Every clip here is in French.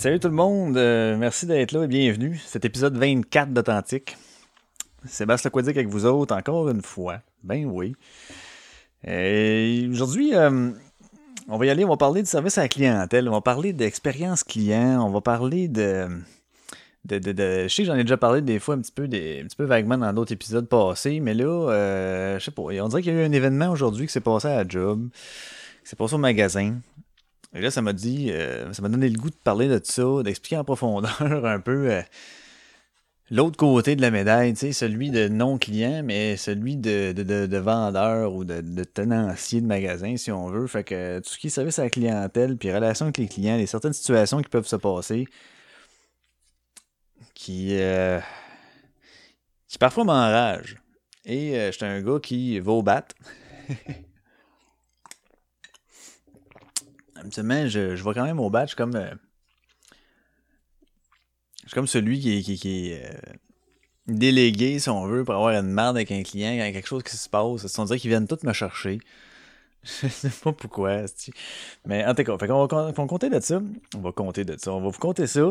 salut tout le monde, euh, merci d'être là et bienvenue. Cet épisode 24 d'Authentique. Sébastien Quadic avec vous autres, encore une fois. Ben oui. Et Aujourd'hui, euh, on va y aller, on va parler de service à la clientèle, on va parler d'expérience client, on va parler de... De, de, je sais que j'en ai déjà parlé des fois un petit peu, des, un petit peu vaguement dans d'autres épisodes passés, mais là, euh, je sais pas, on dirait qu'il y a eu un événement aujourd'hui qui s'est passé à la job, qui s'est passé au magasin. Et là, ça m'a dit, euh, ça m'a donné le goût de parler de ça, d'expliquer en profondeur un peu euh, l'autre côté de la médaille, tu sais, celui de non-client, mais celui de, de, de, de vendeur ou de, tenancier de magasin, si on veut. Fait que tout ce qui est service à la clientèle, puis relation avec les clients, a certaines situations qui peuvent se passer qui, euh, qui parfois m'enragent. Et j'étais un gars qui va au bat. Habituellement, je, je vais quand même au bat. Je suis comme. euh, je suis comme celui qui est, qui, euh, délégué, si on veut, pour avoir une merde avec un client, quand il y a quelque chose qui se passe. On dirait qu'ils viennent tous me chercher. Je sais pas pourquoi. Mais en tout cas, fait qu'on va, on va compter de ça. On va compter de ça. On va vous compter ça.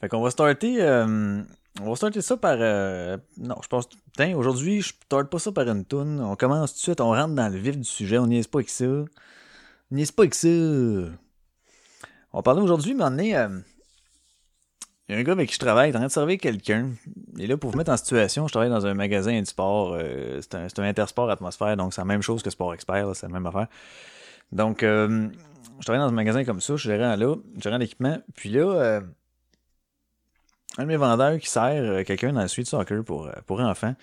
Fait qu'on va starter. euh, on va starter ça par. non, je pense. Putain, aujourd'hui, je starte pas ça par une toune. On commence tout de suite, on rentre dans le vif du sujet. On niaise pas avec ça. Niaise pas avec ça? On va parler aujourd'hui, mais on est. euh, il y a un gars avec qui je travaille, il est en train de servir quelqu'un. Et là, pour vous mettre en situation, je travaille dans un magasin de sport. euh, c'est un, intersport atmosphère, donc c'est la même chose que Sport Expert, c'est la même affaire. Donc, euh, je travaille dans un magasin comme ça, je suis gérant là, gérant d'équipement. Puis là, un de mes vendeurs qui sert quelqu'un dans le suite soccer pour, pour enfants,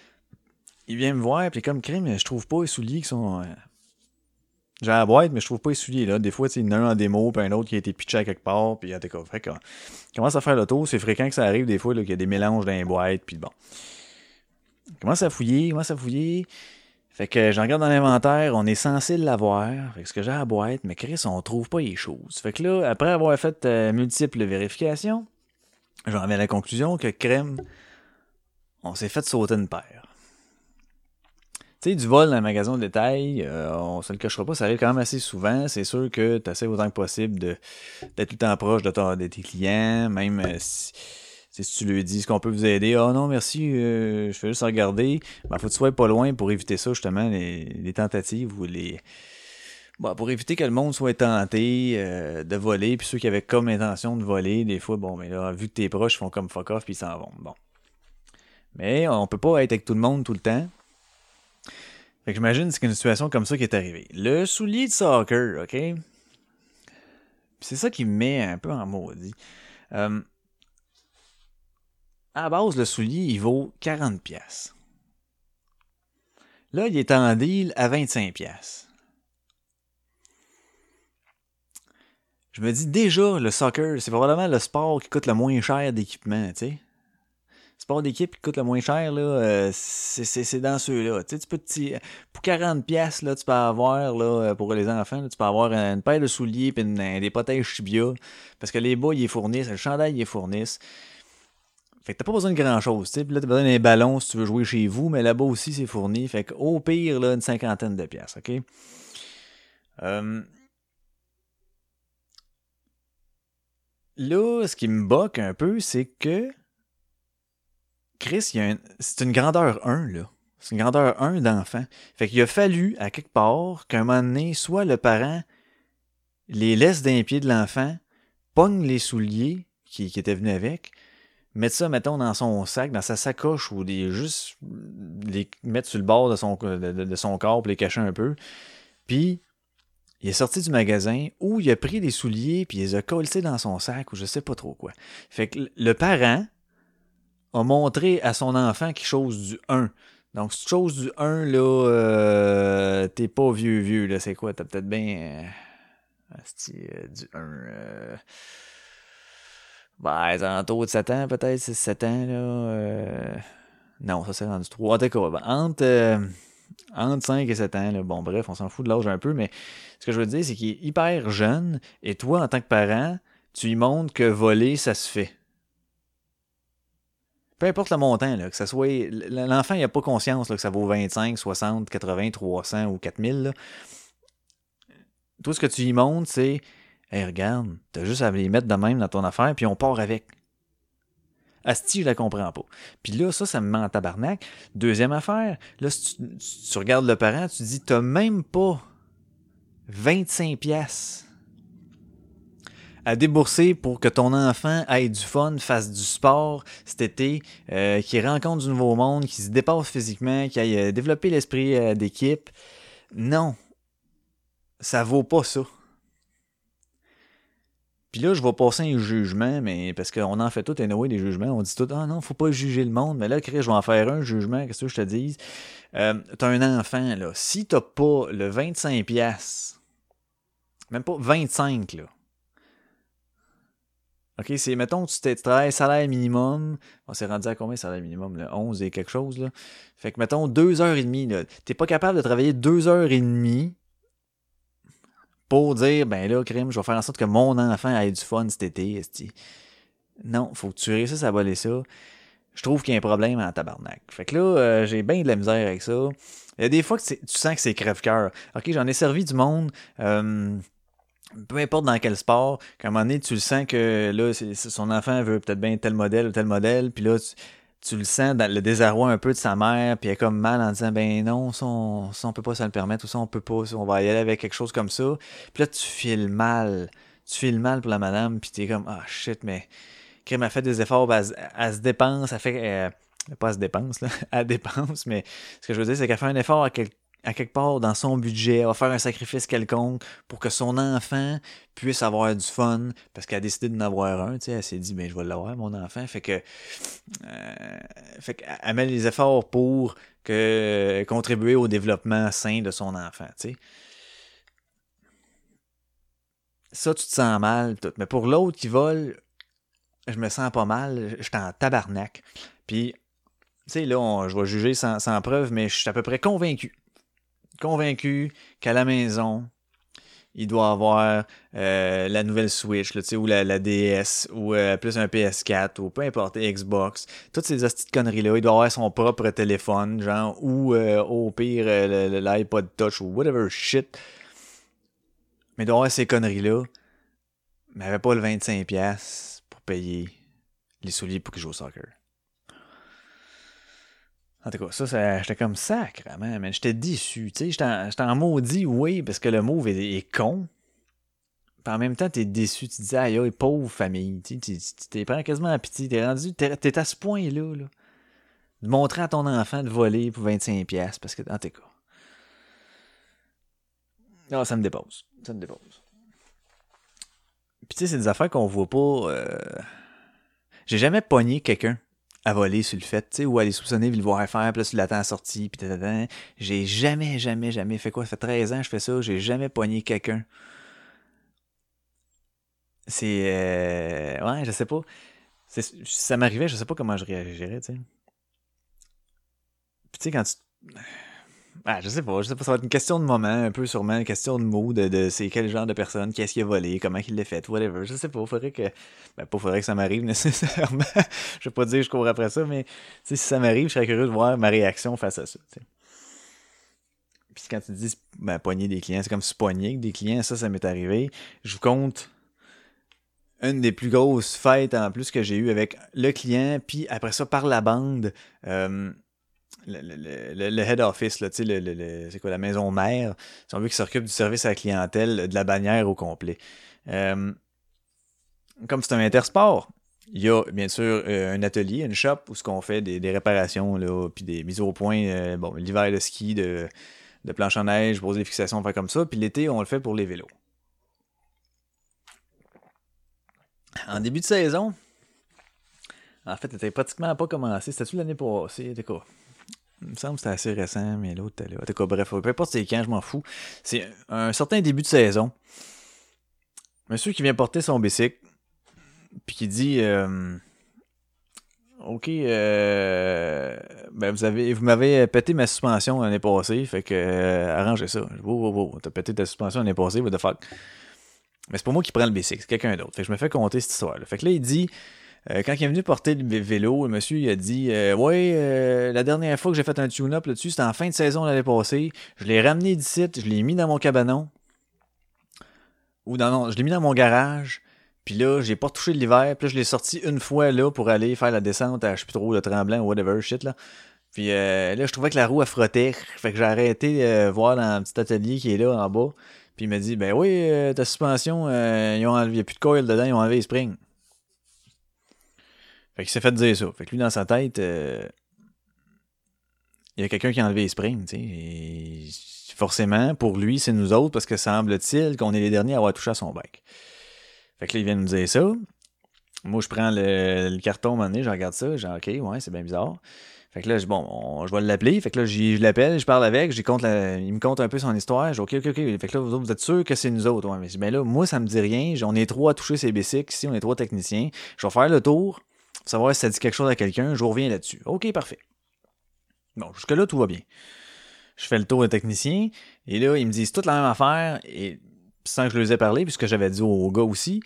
il vient me voir, puis comme crime, je trouve pas les souliers qui sont. J'ai la boîte, mais je trouve pas les là. Des fois, il y en a un en démo, puis un autre qui a été pitché à quelque part, puis en tout fait qu'on commence à faire le tour. C'est fréquent que ça arrive des fois qu'il y a des mélanges dans les boîtes, puis bon. Commence à fouiller, commence à fouiller. Fait que j'en regarde dans l'inventaire, on est censé l'avoir. Fait que ce que j'ai à la boîte, mais Chris, on trouve pas les choses. Fait que là, après avoir fait euh, multiples vérifications, j'en viens à la conclusion que crème, on s'est fait sauter une paire. Du vol dans le magasin de détail, euh, on se le cachera pas, ça arrive quand même assez souvent. C'est sûr que tu essaies autant que possible d'être tout le temps proche de, tes clients, même euh, si, tu lui dis ce qu'on peut vous aider. Ah non, merci, euh, je fais juste regarder. Ben, faut que tu sois pas loin pour éviter ça, justement, les, tentatives ou les. Bon, pour éviter que le monde soit tenté euh, de voler, puis ceux qui avaient comme intention de voler, des fois, bon, mais là, vu que t'es proche, ils font comme fuck off, puis ils s'en vont. Bon. Mais on peut pas être avec tout le monde tout le temps. Fait que j'imagine c'est une situation comme ça qui est arrivée. Le soulier de soccer, ok? C'est ça qui me met un peu en maudit. Euh, à la base, le soulier, il vaut 40$. pièces. Là, il est en deal à 25$. pièces. Je me dis déjà, le soccer, c'est probablement le sport qui coûte le moins cher d'équipement, tu sais. Sport d'équipe qui coûte le moins cher, là, euh, c'est, dans ceux-là. Tu peux pour 40 pièces là, tu peux avoir, là, pour les enfants, tu peux avoir une paire de souliers une- des protèges Chibia. Parce que les bas, ils les fournissent, le chandail, ils les fournissent. Fait que t'as pas besoin de grand chose, tu sais. Puis là, t'as besoin d'un ballon si tu veux jouer chez vous, mais là-bas aussi, c'est fourni. Fait que au pire, là, une cinquantaine de pièces, ok? Euh, Là, ce qui me boque un peu, c'est que Chris, c'est une grandeur 1, là. C'est une grandeur 1 d'enfant. Fait qu'il a fallu, à quelque part, qu'à un moment donné, soit le parent les laisse d'un pied de l'enfant, pogne les souliers qui, étaient venus avec, mettre ça, mettons, dans son sac, dans sa sacoche, ou des, juste les mettre sur le bord de son, corps pour les cacher un peu. Puis, il est sorti du magasin où il a pris des souliers puis il les a collés dans son sac ou je sais pas trop quoi. Fait que le parent a montré à son enfant quelque chose du 1. Donc, cette chose du 1, là, euh, t'es pas vieux, vieux, là, c'est quoi? T'as peut-être bien... euh, euh, du 1... Euh, ben, tantôt de 7 ans, peut-être, 6-7 ans, là. non, ça c'est rendu 3. En ben, entre, entre 5 et 7 ans, là, bon, bref, on s'en fout de l'âge un peu, mais ce que je veux dire, c'est qu'il est hyper jeune, et toi, en tant que parent, tu lui montres que voler, ça se fait. Peu importe le montant, là, que ça soit. L'enfant, il n'a pas conscience là, que ça vaut 25, 60, 80, 300 ou 4000. Là. Tout ce que tu lui montres, c'est Hey, regarde, t'as juste à les mettre de même dans ton affaire, puis on part avec. Asti, je la comprends pas. Puis là, ça, ça me met en tabarnak. Deuxième affaire, là, si tu, regardes le parent, tu dis, t'as même pas 25 pièces à débourser pour que ton enfant ait du fun, fasse du sport cet été, euh, qu'il rencontre du nouveau monde, qu'il se dépasse physiquement, qu'il aille euh, développer l'esprit euh, d'équipe. Non, ça vaut pas ça. Puis là, je vais passer un jugement, mais parce qu'on en fait tout anyway, des jugements. On dit tout, ah non, faut pas juger le monde. Mais là, Chris, je vais en faire un jugement, qu'est-ce que je te dis? Euh, t'as un enfant, là. Si t'as pas le 25$, même pas 25, là. OK, c'est, mettons, tu travailles salaire minimum. On s'est rendu à combien salaire minimum, là? 11 et quelque chose, là? Fait que, mettons, 2h30, là. T'es pas capable de travailler 2h30 pour dire, ben là, crime, je vais faire en sorte que mon enfant ait du fun cet été. Non, faut que tu réussisses à voler ça. Je trouve qu'il y a un problème en tabarnak. Fait que là, euh, j'ai bien de la misère avec ça. Il y a des fois que tu sens que c'est crève-cœur. Ok, j'en ai servi du monde. Euh, peu importe dans quel sport, qu'à un moment donné, tu le sens que là, son enfant veut peut-être bien tel modèle ou tel modèle, puis là, tu, tu le sens dans le désarroi un peu de sa mère, puis elle est comme mal en disant ben non, ça on, ça, on peut pas se le permettre, ou ça on peut pas, on va y aller avec quelque chose comme ça. Puis là tu files mal, tu files mal pour la madame, puis t'es comme ah shit, mais Crème a fait des efforts, ben, elle, se dépense, elle fait euh, pas elle se dépense là, elle dépense, mais ce que je veux dire c'est qu'elle fait un effort à quelque à quelque part dans son budget, va faire un sacrifice quelconque pour que son enfant puisse avoir du fun, parce qu'elle a décidé d'en avoir un, elle s'est dit, ben, je vais l'avoir, mon enfant, fait que, euh, fait qu'elle met les efforts pour contribuer au développement sain de son enfant. Ça, tu te sens mal, tout. Mais pour l'autre qui vole, je me sens pas mal, je suis en tabarnak. Puis, tu sais, là, je vais juger sans preuve, mais je suis à peu près convaincu convaincu qu'à la maison, il doit avoir euh, la nouvelle Switch, là, ou la, DS, ou euh, plus un PS4, ou peu importe, Xbox. Toutes ces de conneries-là. Il doit avoir son propre téléphone, genre, ou euh, au pire l'iPod Touch, ou whatever shit. Mais il doit avoir ces conneries-là. Mais il avait pas le 25$ pour payer les souliers pour qu'il joue au soccer. En tout cas, ça, j'étais comme sacrement, mais j'étais déçu. J'étais en, maudit, oui, parce que le mot est, con. Puis en même temps, t'es déçu. Tu dis, aïe, pauvre famille. Tu t'es prends quasiment à pitié. T'es rendu, t'es à ce point-là, là. De montrer à ton enfant de voler pour 25$, parce que, en tout cas. Ah, ça me dépose. Ça me dépose. Puis tu sais, c'est des affaires qu'on voit pas. Euh, j'ai jamais pogné quelqu'un à voler sur le fait, tu sais, ou aller soupçonner, puis le voir faire, puis là, tu l'attends à sortie, puis J'ai jamais, jamais, jamais fait quoi? Ça fait 13 ans que je fais ça, j'ai jamais pogné quelqu'un. C'est. Euh, ouais, je sais pas. Ça m'arrivait, je sais pas comment je réagirais, tu sais. Puis tu sais, quand tu ah, je sais pas, je sais pas, ça va être une question de moment, un peu sûrement, une question de mood, de, de c'est quel genre de personne, qu'est-ce qui a volé, comment il l'a fait, whatever. Je sais pas, faudrait que. Ben, pas faudrait que ça m'arrive nécessairement. je vais pas dire que je cours après ça, mais si ça m'arrive, je serais curieux de voir ma réaction face à ça. Puis quand tu dis ben, poigner des clients, c'est comme se poigner avec des clients, ça, ça m'est arrivé. Je vous compte une des plus grosses fêtes en plus que j'ai eu avec le client, puis après ça, par la bande. Euh, le, head office, là, le, c'est quoi, la maison mère, si on veut qui s'occupe du service à la clientèle, de la bannière au complet. Euh, comme c'est un intersport, il y a bien sûr euh, un atelier, une shop où ce qu'on fait des, réparations puis des mises au point, euh, bon, l'hiver le ski, de, de planche en neige, poser des fixations, faire comme ça, puis l'été on le fait pour les vélos. En début de saison, en fait, c'était pratiquement pas commencé. C'était-tu l'année passée? C'était quoi? Il me semble que c'était assez récent, mais l'autre était là. En tout cas, bref, peu importe c'est quand, je m'en fous. C'est un certain début de saison. Monsieur qui vient porter son bicycle, puis qui dit euh, Ok, euh, ben vous avez vous m'avez pété ma suspension l'année passée, fait que euh, arrangez ça. Wow, wow, wow, t'as pété ta suspension l'année passée, what the fuck? Mais c'est pas moi qui prends le bicycle, c'est quelqu'un d'autre. Fait que je me fais compter cette histoire-là. Fait que là, il dit, euh, quand il est venu porter le vélo, le monsieur il a dit euh, Ouais, euh, la dernière fois que j'ai fait un tune-up là-dessus, c'était en fin de saison l'année passée. Je l'ai ramené d'ici, je l'ai mis dans mon cabanon. Ou dans non, je l'ai mis dans mon garage. Puis là, j'ai pas touché l'hiver. Puis là, je l'ai sorti une fois là pour aller faire la descente à je sais plus trop le tremblant whatever shit là. Puis là, je trouvais que la roue a frottait. Fait que j'ai arrêté voir dans un petit atelier qui est là en bas. Puis il m'a dit Ben oui, ta suspension, il n'y a plus de coil dedans, ils ont enlevé les springs. Fait qu'il s'est fait dire ça. Fait que lui, dans sa tête, euh, il y a quelqu'un qui a enlevé les springs, tu sais. Forcément, pour lui, c'est nous autres, parce que semble-t-il qu'on est les derniers à avoir touché à son bike. Fait que là, il vient nous dire ça. Moi, je prends le, carton à un moment donné, je regarde ça, j'ai OK, ouais, c'est bien bizarre. Fait que là, bon, je vais l'appeler. Fait que là, je l'appelle, je parle avec, il me compte un peu son histoire. Je dis, OK, OK, OK. Fait que là, vous, vous êtes sûr que c'est nous autres? Ouais, mais ben là, moi, ça me dit rien. On est trois à toucher ces bicycles ici, on est trois techniciens. Je vais faire le tour savoir si ça dit quelque chose à quelqu'un, je reviens là-dessus. OK, parfait. Bon, jusque-là, tout va bien. Je fais le tour des techniciens, et là, ils me disent toute la même affaire, et sans que je leur ai parlé, puisque j'avais dit au gars aussi,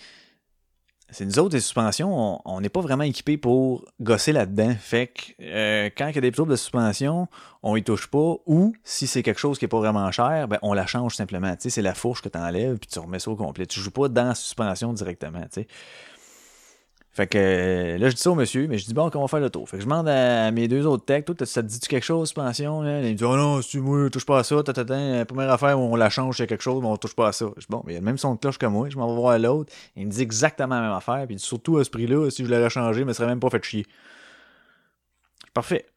c'est nous autres, les suspensions, on n'est pas vraiment équipés pour gosser là-dedans. Fait que euh, quand il y a des troubles de suspension, on y touche pas. Ou si c'est quelque chose qui est pas vraiment cher, ben on la change simplement. Tu sais, c'est la fourche que tu enlèves puis tu remets ça au complet. Tu joues pas dans la suspension directement. Tu sais. Fait que là, je dis ça au monsieur, mais je dis bon, qu'on va faire le tour. Fait que je demande à, mes deux autres techs, toi, ça te dit-tu quelque chose, suspension? Là? Il me dit Oh non, si moi, touche pas à ça, ta, la première affaire on la change, c'est quelque chose, mais on touche pas à ça. Je dis bon, mais il a le même son de cloche que moi, je m'en vais voir l'autre. Il me dit exactement la même affaire, puis surtout à ce prix-là, si je l'avais changé, me serait même pas fait chier. Parfait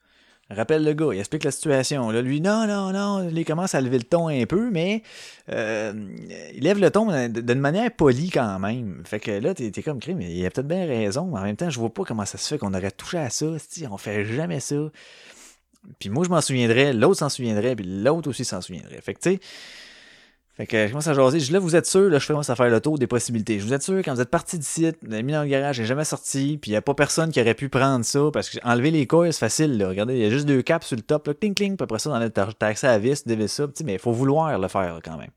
rappelle le gars, il explique la situation. Là, lui, non, non, non, il commence à lever le ton un peu, mais euh, il lève le ton d'une manière polie quand même. Fait que là, t'es, comme crime, mais il a peut-être bien raison, en même temps, je vois pas comment ça se fait qu'on aurait touché à ça. On fait jamais ça. Puis moi, je m'en souviendrais, l'autre s'en souviendrait, puis l'autre aussi s'en souviendrait. Fait que tu fait que je commence à jaser. Je dis là, vous êtes sûr, là, je commence à faire le tour des possibilités. Je vous êtes sûr, quand vous êtes parti d'ici, vous l'avez mis dans le garage, j'ai jamais sorti, puis il n'y a pas personne qui aurait pu prendre ça, parce que enlever les coils, c'est facile, là. Regardez, il y a juste deux caps sur le top, là, cling, cling, puis après ça, dans t'as accès à la vis, tu ça, mais il faut vouloir le faire, quand même.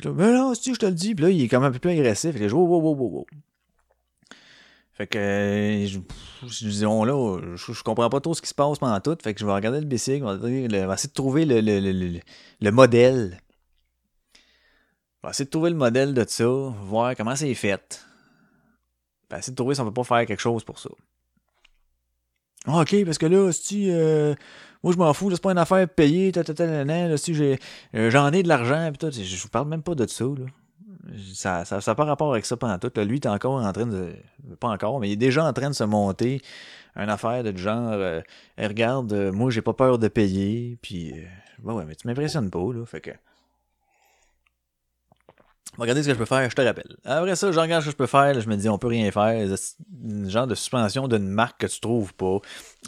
Fait mais non, si je te le dis, puis là, il est quand même un peu plus agressif. Fait que je wow, wow, wow, wow, wow. Fait que, je, disons là, je, comprends pas trop ce qui se passe pendant tout. Fait que je vais regarder le bicycle, on va, essayer de trouver le, le, le, le modèle va essayer de trouver le modèle de ça, voir comment c'est fait. Puis essayer de trouver si on peut pas faire quelque chose pour ça. Ah, ok, parce que là, si euh, moi je m'en fous, c'est pas une affaire payée, si j'ai euh, j'en ai de l'argent, pis tout, je vous parle même pas de ça, là. Ça n'a ça, pas rapport avec ça pendant tout. Là. Lui, il est encore en train de. Pas encore, mais il est déjà en train de se monter une affaire de genre euh, regarde, moi j'ai pas peur de payer, puis ouais, ouais, mais tu m'impressionnes pas, là. Fait que Regardez ce que je peux faire, je te rappelle. Après ça, je regarde ce que je peux faire, je me dis on peut rien faire. Un genre de suspension d'une marque que tu trouves pas.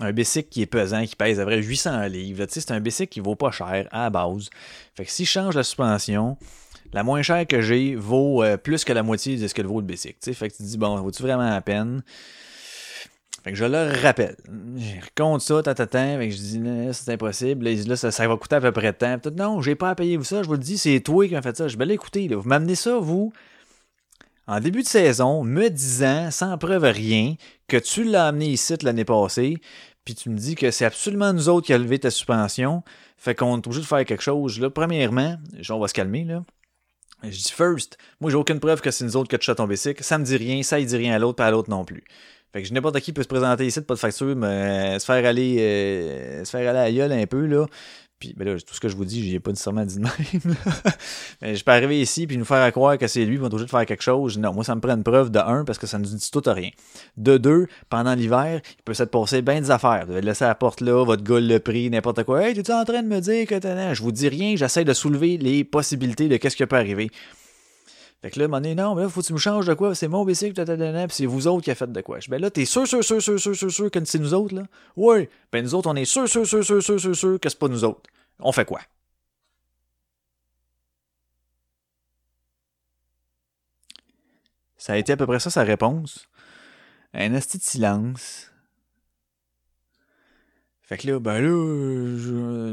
Un bicycle qui est pesant, qui pèse à vrai 800 livres. Tu sais, c'est un bicycle qui vaut pas cher à la base. Fait que si je change la suspension, la moins chère que j'ai vaut euh, plus que la moitié de ce que vaut le bicycle. Tu fait que tu te dis bon, vaut-tu vraiment la peine? Que je leur rappelle. Je raconte ça, tata, fait que je dis, c'est impossible. Là, ça, ça, va coûter à peu près de temps. non, j'ai pas à payer vous ça. Je vous le dis, c'est toi qui m'as fait ça. Je vais l'écouter, là. Vous m'amenez ça, vous, en début de saison, me disant, sans preuve rien, que tu l'as amené ici l'année passée, puis tu me dis que c'est absolument nous autres qui a levé ta suspension. Fait qu'on est obligé de faire quelque chose. Là, premièrement, on va se calmer, là. Je dis first, moi j'ai aucune preuve que c'est nous autres qui a ton bicycle. Ça me dit rien, ça il dit rien à l'autre, pas à l'autre non plus. Fait que n'importe qui peut se présenter ici, pas de facture, mais euh, se faire aller euh, se faire aller à gueule un peu, là. Puis ben là, tout ce que je vous dis, j'ai pas nécessairement dit de même. mais je peux arriver ici puis nous faire croire que c'est lui, qui va obligé de faire quelque chose. Non, moi ça me prend une preuve de un parce que ça nous dit tout à rien. De deux, pendant l'hiver, il peut s'être passé bien des affaires. Vous devez laisser la porte là, votre gueule le prix, n'importe quoi. Hey, tu es en train de me dire que je vous dis rien, j'essaie de soulever les possibilités de qu'est-ce qui peut arriver. Fait que là, mon non, mais là, faut que tu me changes de quoi? C'est mon bicycle puis c'est vous autres qui a fait de quoi? Ben là, t'es sûr, sûr, sûr, sûr, sûr, sûr, sûr que c'est nous autres, là? Oui. Ben nous autres, on est sûr, sûr, sûr, sûr, sûr, sûr, sûr que c'est pas nous autres. On fait quoi? Ça a été à peu près ça sa réponse. Un asti de silence. Fait que là, ben là,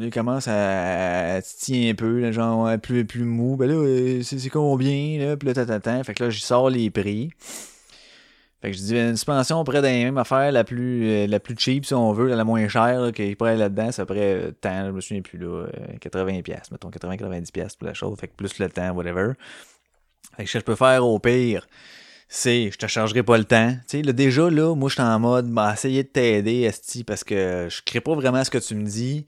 il commence à, à titiller un peu, là, genre plus, plus mou. Ben là, euh, c'est, combien, là? Puis là. Fait que là, je sors les prix. Fait que je dis une suspension près des mêmes affaires, la plus, euh, la plus cheap, si on veut, la moins chère, là, qu'il pourrait là-dedans, c'est après euh, temps, je me souviens plus, là, 80$, mettons, 80-90$ pour la chose. Fait que plus le temps, whatever. Fait que je peux faire au pire, c'est je te chargerai pas le temps. Tu sais, là, déjà, là, moi, je suis en mode, bah, essayer de t'aider, Esti, parce que je crée pas vraiment ce que tu me dis.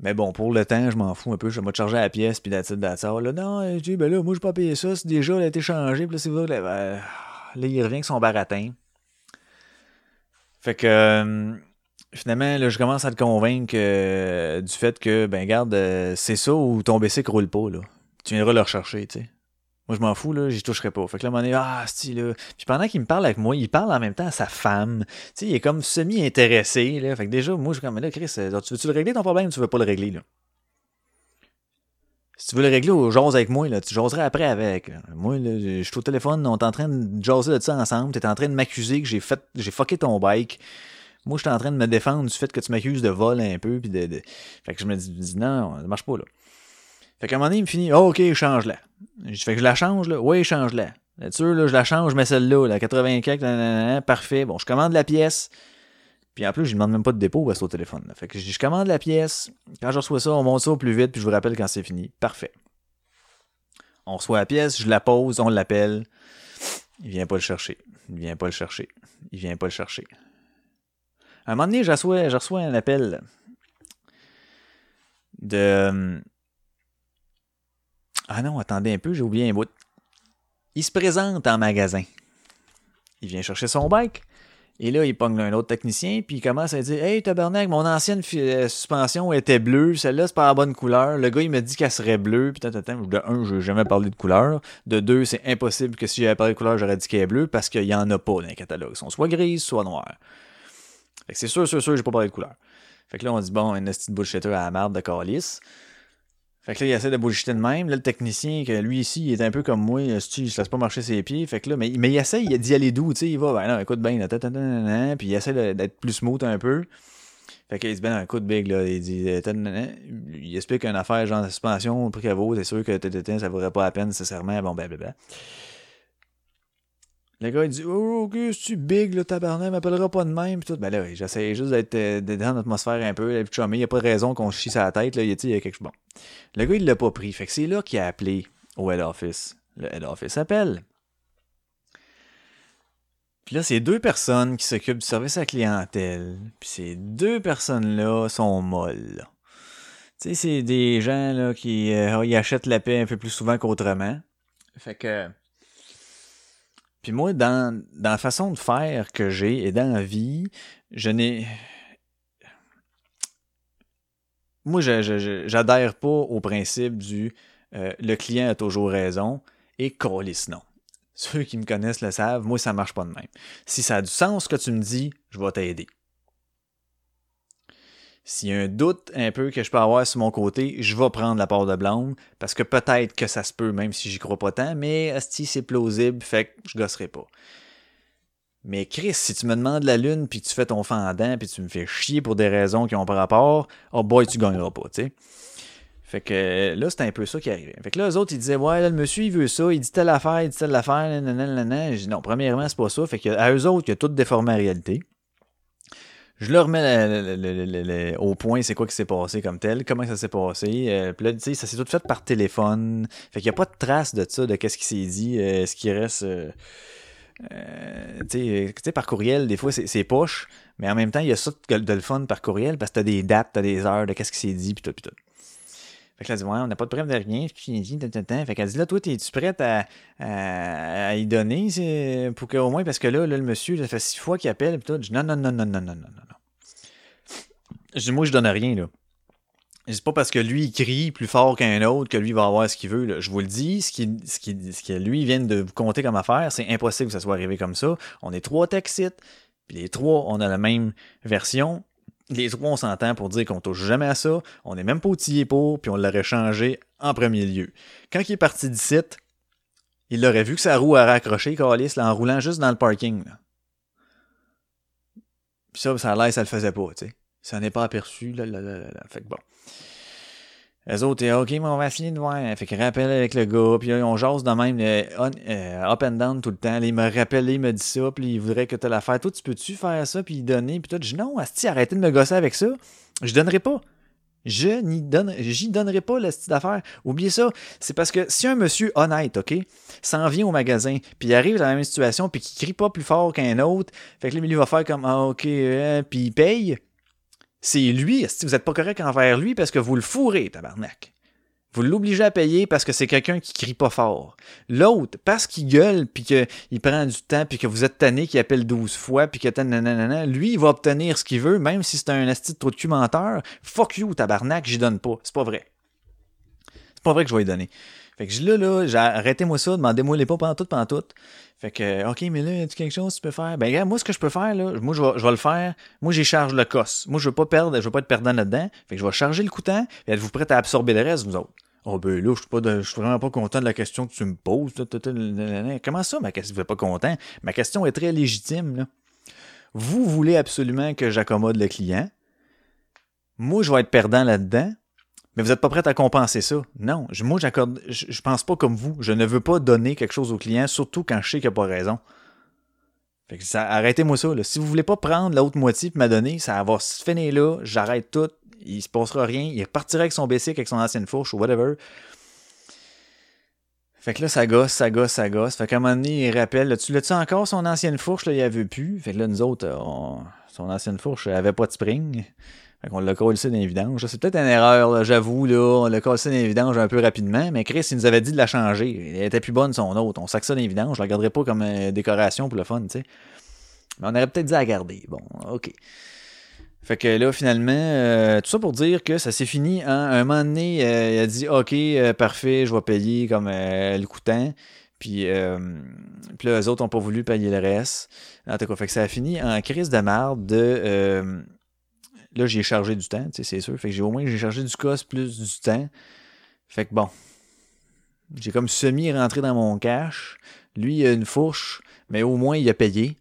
Mais bon, pour le temps, je m'en fous un peu. Je vais me charger la pièce, puis d'attitude d'attitude. Là, non, je dis, ben là, moi, je pas payé ça. C'est déjà, elle a été changé. Puis là, c'est vrai, là, ben, là, il revient avec son baratin. Fait que, euh, finalement, là, je commence à te convaincre euh, du fait que, ben, garde, euh, c'est ça ou ton bicycle roule pas, là. Tu viendras le rechercher, tu sais. Moi, je m'en fous, là, j'y toucherai pas. Fait que là, donné, ah, si, là. Puis pendant qu'il me parle avec moi, il parle en même temps à sa femme. Tu sais, il est comme semi-intéressé, là. Fait que déjà, moi, je suis comme, là, Chris, euh, tu veux-tu le régler ton problème ou tu veux pas le régler, là? Si tu veux le régler, jase avec moi, là. Tu jaserais après avec. Moi, là, je suis au téléphone, on est en train de jaser de ça ensemble. T'es en train de m'accuser que j'ai fait, j'ai fucké ton bike. Moi, je suis en train de me défendre du fait que tu m'accuses de vol un peu. Puis de... Fait que je me dis, non, ça marche pas, là. Fait qu'à un moment donné, il me finit, oh, ok, change-la. Je fais que je la change, là. Oui, change-la. Là-dessus, là, je la change, je mets celle-là, la 84, parfait. Bon, je commande la pièce. Puis en plus, je ne demande même pas de dépôt parce au téléphone. Là. Fait que je, commande la pièce. Quand je reçois ça, on monte ça au plus vite, puis je vous rappelle quand c'est fini. Parfait. On reçoit la pièce, je la pose, on l'appelle. Il vient pas le chercher. Il vient pas le chercher. Il vient pas le chercher. À un moment donné, je reçois, je reçois un appel de ah non, attendez un peu, j'ai oublié un bout. Il se présente en magasin. Il vient chercher son bike. Et là, il pogne un autre technicien, puis il commence à dire Hey, tabarnak, mon ancienne euh, suspension était bleue, celle-là, c'est pas la bonne couleur. Le gars, il me dit qu'elle serait bleue, puis De un, je n'ai jamais parlé de couleur. De deux, c'est impossible que si j'avais parlé de couleur, j'aurais dit qu'elle est bleue, parce qu'il y en a pas dans les catalogues. Ils sont soit grises, soit noires. C'est sûr, sûr, sûr, j'ai pas parlé de couleur. Fait que là, on dit Bon, une petite bullshitter à la de calice. Fait que là, il essaie de bullshiter de même. Là, le technicien, que lui ici, il est un peu comme moi, il se laisse pas marcher ses pieds. Fait que là, mais, mais il essaie d'y aller doux, tu sais, il va, ben non, écoute bien, puis il essaie d'être plus smooth un peu. Fait qu'il dit, ben non, écoute big, là, il dit, il explique une affaire genre suspension, prix qu'elle vaut, c'est sûr que ça vaudrait pas la peine nécessairement, bon, ben, ben, ben. Le gars, il dit Oh, ok, c'est-tu big, le tabarnak, m'appellera pas de même. Pis tout. Ben là, j'essaie juste d'être euh, dans l'atmosphère un peu. Il n'y a pas de raison qu'on chie sa tête. Là. Il, il y a quelque chose. Bon. Le gars, il l'a pas pris. Fait que c'est là qu'il a appelé au head office. Le head office appelle. Puis là, c'est deux personnes qui s'occupent du service à la clientèle. Puis ces deux personnes-là sont molles. Tu sais, c'est des gens là, qui euh, ils achètent la paix un peu plus souvent qu'autrement. Fait que puis moi, dans, la façon de faire que j'ai et dans la vie, je n'ai. Moi, je j'adhère pas au principe du euh, le client a toujours raison et colis non. Ceux qui me connaissent le savent, moi, ça marche pas de même. Si ça a du sens ce que tu me dis, je vais t'aider. S'il y a un doute un peu que je peux avoir sur mon côté, je vais prendre la part de blonde, parce que peut-être que ça se peut, même si j'y crois pas tant, mais si c'est plausible, fait que je gosserai pas. Mais Chris, si tu me demandes la lune, puis tu fais ton fendant, puis tu me fais chier pour des raisons qui ont pas rapport, oh boy, tu gagneras pas, tu sais. Fait que là, c'était un peu ça qui arrivait. Fait que là, eux autres, ils disaient, ouais, là, le monsieur, il veut ça, il dit telle affaire, il dit telle affaire, nanana, J'ai dit, non, premièrement, c'est pas ça. Fait que à eux autres, il y a tout déformé la réalité. Je leur remets au point c'est quoi qui s'est passé comme tel, comment ça s'est passé. Euh, puis là, tu sais, ça s'est tout fait par téléphone. Fait qu'il n'y a pas de trace de ça, de qu'est-ce qui s'est dit, euh, ce qui reste. Euh, tu sais, par courriel, des fois, c'est poche, mais en même temps, il y a ça de, le fun par courriel parce que t'as des dates, t'as des heures de qu'est-ce qui s'est dit, puis tout, puis tout. Fait que là, elle dit, ouais, on n'a pas de preuve de rien. Fait qu'elle dit, là, toi, es-tu prête à, à, y donner? Pour qu'au moins, parce que là, là, le monsieur, ça fait six fois qu'il appelle. Puis tout. Je dis, non, non, non, non, non, non, non, non. Je dis, moi, je donne rien, là. Dis pas parce que lui, il crie plus fort qu'un autre que lui va avoir ce qu'il veut. Là. Je vous le dis, ce qui, ce qui, ce qui lui vient de vous compter comme affaire, c'est impossible que ça soit arrivé comme ça. On est trois Texit, puis les trois, on a la même version les trois, on s'entend pour dire qu'on touche jamais à ça, on n'est même pas outillé pour, puis on l'aurait changé en premier lieu. Quand il est parti d'ici, il aurait vu que sa roue a raccroché, Calis, en roulant juste dans le parking. Puis ça, ça a ça le faisait pas, tu sais. Ça n'est pas aperçu. Là, là, là, là, Fait que bon. Les autres, euh, OK, mais on va essayer de. Fait qu'il rappelle avec le gars, puis on jase de même, euh, up and down tout le temps. Là, il me rappelle, il me dit ça, puis il voudrait que tu l'affaire. Toi, tu peux-tu faire ça, puis donner? Puis toi, dis non, Asti, arrêtez de me gosser avec ça. Je donnerai pas. Je n'y donne, j'y donnerai pas le style d'affaires. Oubliez ça. C'est parce que si un monsieur honnête, OK, s'en vient au magasin, puis il arrive dans la même situation, puis qu'il crie pas plus fort qu'un autre, fait que le milieu va faire comme, ah, OK, euh, puis il paye, c'est lui. Si vous n'êtes pas correct envers lui parce que vous le fourrez, tabarnak? Vous l'obligez à payer parce que c'est quelqu'un qui crie pas fort. L'autre, parce qu'il gueule, puis qu'il prend du temps, puis que vous êtes tanné, qu'il appelle 12 fois, puis que nanana, lui, il va obtenir ce qu'il veut, même si c'est un asti de trop de. Fuck you, tabarnak, j'y donne pas. C'est pas vrai. C'est pas vrai que je vais y donner. Fait que là, là, arrêtez-moi ça, demandez-moi les pas pendant tout, pendant tout. Fait que, OK, mais là, y a quelque chose que tu peux faire? Ben, regarde, moi, ce que je peux faire, là, moi, je vais, je vais le faire. Moi, j'ai charge le cosse. Moi, je veux pas perdre, je veux pas être perdant là-dedans. Fait que je vais charger le coûtant, et êtes-vous prêt à absorber le reste, vous autres? Oh, ben là, je suis pas je suis vraiment pas content de la question que tu me poses. Comment ça, ma question? Vous pas content? Ma question est très légitime, là. Vous voulez absolument que j'accommode le client. Moi, je vais être perdant là-dedans mais vous n'êtes pas prêt à compenser ça? Non, moi, j'accorde, je, pense pas comme vous. Je ne veux pas donner quelque chose au client, surtout quand je sais qu'il n'a pas raison. Fait que ça, arrêtez-moi ça. Si vous voulez pas prendre l'autre moitié et m'adonner, ça va se finir là, j'arrête tout, il se passera rien, il repartira avec son basic, avec son ancienne fourche ou whatever. Fait que là, ça gosse, ça gosse, ça gosse. Fait qu'à un moment donné, il rappelle, tu l'as-tu encore son ancienne fourche, là, il avait plus? Fait que là, nous autres, son ancienne fourche, elle avait pas de spring. Fait qu'on l'a collé dans les vidanges. C'est peut-être une erreur, j'avoue, là. On l'a collé dans les vidanges un peu rapidement, mais Chris, il nous avait dit de la changer. Elle était plus bonne, son autre. On sac ça dans les vidanges. Je la garderai pas comme euh, décoration pour le fun, tu sais. Mais on aurait peut-être dit à garder. Bon, OK. Fait que là, finalement, euh, tout ça pour dire que ça s'est fini. Hein. Un moment donné, euh, il a dit OK, parfait, je vais payer comme le coûtant. Puis, puis là, eux autres n'ont pas voulu payer le reste. En tout cas, fait que ça a fini en crise de marde de Là, j'ai chargé du temps, c'est sûr. Fait que j'ai au moins j'ai chargé du cost plus du temps. Fait que bon. J'ai comme semi-rentré dans mon cash. Lui, il a une fourche, mais au moins il a payé.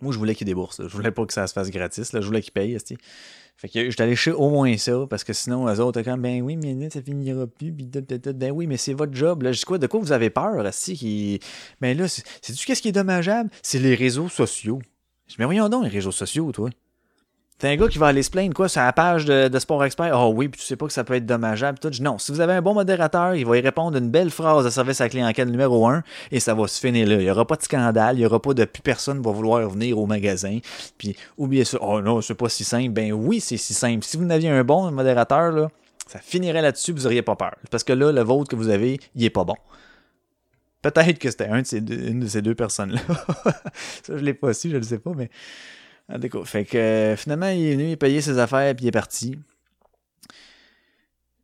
Moi, je voulais qu'il débourse. Je voulais pas que ça se fasse gratis. Là. Je voulais qu'il paye. Fait que j'étais allé chez au moins ça, parce que sinon, eux autres, comme, ben oui, mais là, ça finira plus, ben oui, mais c'est votre job. Là, je dis quoi, de quoi vous avez peur, si. Ben là, c'est-tu qu'est-ce qui est dommageable? C'est les réseaux sociaux. Je dis, mais voyons donc, les réseaux sociaux, toi. T'es un gars qui va aller se plaindre, quoi, sur la page de, Sport Expert. Oh oui, puis tu sais pas que ça peut être dommageable. Tout. Non, si vous avez un bon modérateur, il va y répondre une belle phrase de service à la clientèle numéro un et ça va se finir là. Il n'y aura pas de scandale, il n'y aura pas de plus personne va vouloir venir au magasin. Puis oubliez ça. Oh non, c'est pas si simple. Ben oui, c'est si simple. Si vous n'aviez un bon modérateur, là, ça finirait là-dessus, vous n'auriez pas peur. Parce que là, le vôtre que vous avez, il est pas bon. Peut-être que c'était une de ces deux personnes-là. ça, je l'ai pas su, je ne sais pas, mais. Ah, fait que euh, finalement, il est venu, il a payé ses affaires, puis il est parti.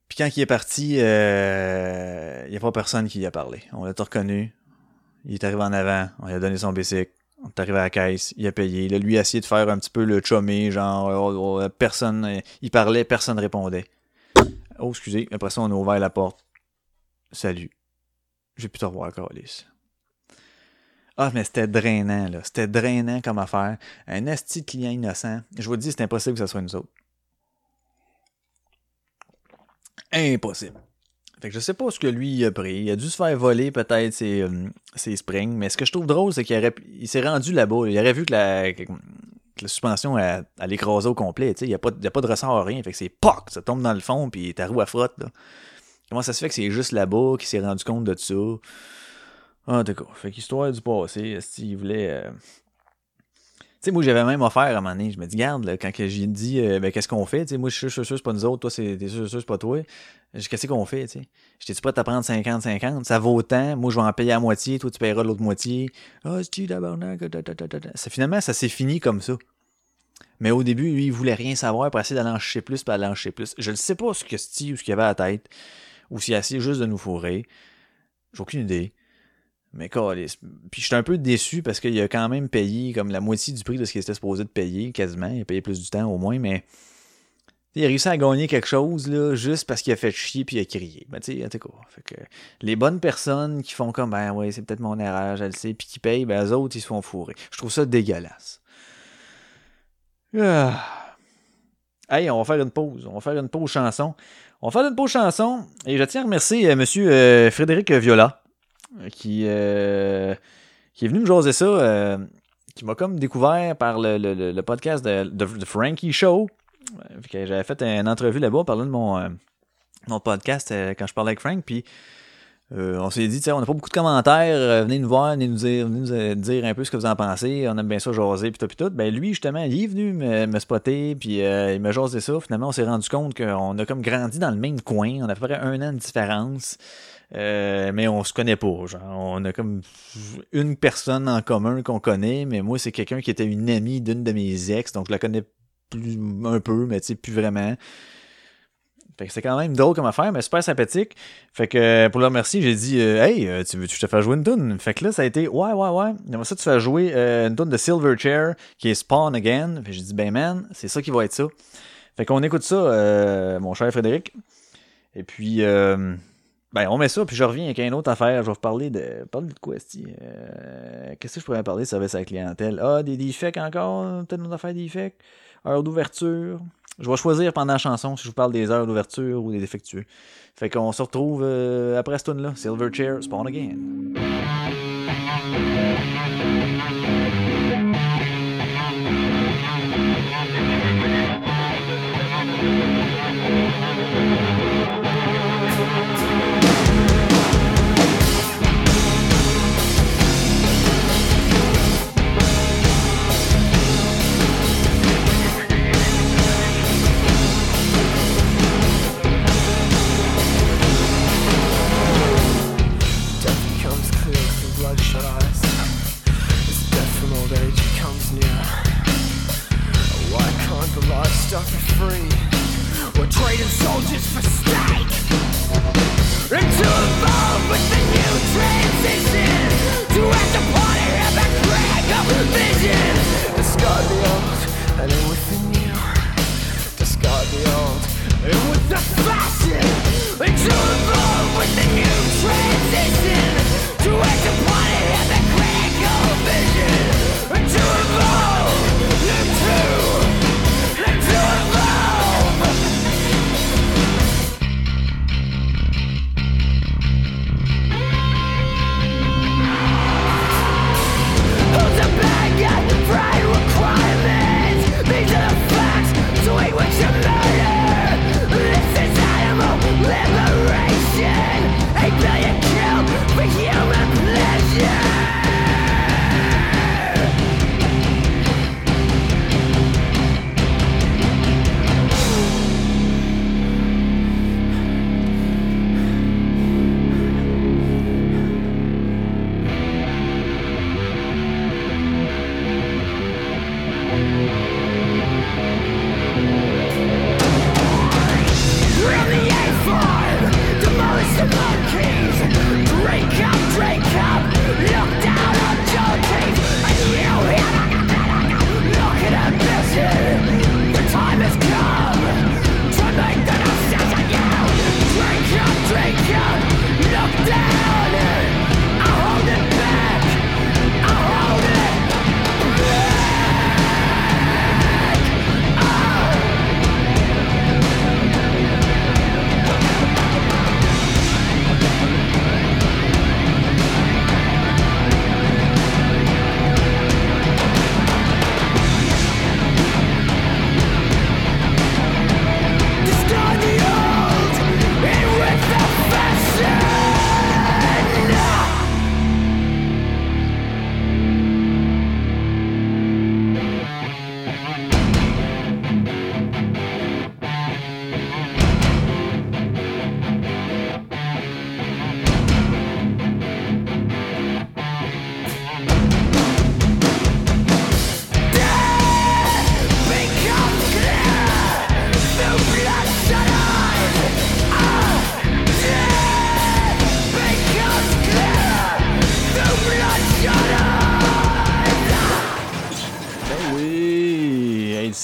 Puis quand il est parti, euh, il n'y a pas personne qui lui a parlé. On l'a reconnu. Il est arrivé en avant, on lui a donné son basic. On est arrivé à la caisse, il a payé. A lui essayé de faire un petit peu le chummy, genre oh, oh, personne. Il parlait, personne répondait. Oh, excusez. Après ça, on a ouvert la porte. Salut. J'ai pu te revoir, Carlis. Ah, mais c'était drainant, là. C'était drainant comme affaire. Un asti client innocent. Je vous dis, c'est impossible que ce soit nous autres. Impossible. Fait que je sais pas ce que lui a pris. Il a dû se faire voler peut-être ses, euh, springs. Mais ce que je trouve drôle, c'est qu'il il s'est rendu là-bas. Il aurait vu que la, suspension allait l'écraser au complet. Il n'y a, pas, a pas de ressort, rien. Fait que c'est POC! Ça tombe dans le fond, puis ta roue à frotte. Là. Comment ça se fait que c'est juste là-bas qu'il s'est rendu compte de ça? Ah, d'accord. Fait qu'histoire du passé, s'il voulait. Euh, tu sais, moi, j'avais même offert à un moment donné. Je me dis, garde, là, quand j'ai dit, euh, ben, qu'est-ce qu'on fait? Tu sais, moi, je suis sûr, c'est pas nous autres. Toi, c'est, t'es sûr, c'est pas toi. Qu'est-ce qu'on fait? Tu sais, j'étais-tu prêt à prendre 50-50? Ça vaut autant. Moi, je vais en payer à moitié. Toi, tu paieras l'autre moitié. Ah, c'est d'abord, ça, Finalement, ça s'est fini comme ça. Mais au début, lui, il voulait rien savoir pour essayer d'aller en chercher plus, puis aller en chercher plus. Je ne sais pas ce que Steve ou ce qu'il avait à tête, ou s'il a juste de nous fourrer. J'ai aucune idée. Mais Puis j'étais un peu déçu parce qu'il a quand même payé comme la moitié du prix de ce qu'il était supposé de payer, quasiment. Il a payé plus du temps au moins, mais il a réussi à gagner quelque chose là, juste parce qu'il a fait chier puis il a crié. Ben, tu sais, Fait que les bonnes personnes qui font comme ben ouais, c'est peut-être mon erreur, je le sais, puis qui payent, ben eux autres, ils se font fourrer. Je trouve ça dégueulasse. Ah. Hey, on va faire une pause. On va faire une pause chanson. On va faire une pause chanson. Et je tiens à remercier euh, monsieur euh, Frédéric Viola, qui, euh, qui est venu me jaser ça, euh, qui m'a comme découvert par le, podcast de, Frankie Show. Euh, J'avais fait une entrevue là-bas, parlant de mon, podcast quand je parlais avec Frank, puis on s'est dit, on n'a pas beaucoup de commentaires, venez nous voir, venez nous dire, venez nous dire un peu ce que vous en pensez, on aime bien ça jaser, puis tout, puis tout. Ben lui, justement, il est venu me, me spotter, puis il m'a jasé ça. Finalement, on s'est rendu compte qu'on a comme grandi dans le même coin, on a à peu près un an de différence. Euh, mais on se connaît pas, genre on a comme une personne en commun qu'on connaît, mais moi c'est quelqu'un qui était une amie d'une de mes ex, donc je la connais plus un peu, mais tu sais plus vraiment. Fait que c'est quand même drôle comme affaire, mais super sympathique. Fait que euh, pour le remercier, j'ai dit euh, Hey, tu veux je te fasse jouer une tune? Fait que là, ça a été Ouais, ouais, ouais. Après ça, tu fais jouer une tune de Silverchair qui est Spawn Again. Fait j'ai dit Ben man, c'est ça qui va être ça. Fait qu'on écoute ça, euh, mon cher Frédéric. Et puis ben on met ça, puis je reviens avec une autre affaire. Je vais vous parler de. Parler de quoi, euh, Qu'est-ce que je pourrais parler de service à la clientèle? Ah, des defects encore, peut-être une autre affaire defects? Heure d'ouverture? Je vais choisir pendant la chanson si je vous parle des heures d'ouverture ou des défectueux. Fait qu'on se retrouve euh, après ce tune-là. Silverchair, Spawn Again.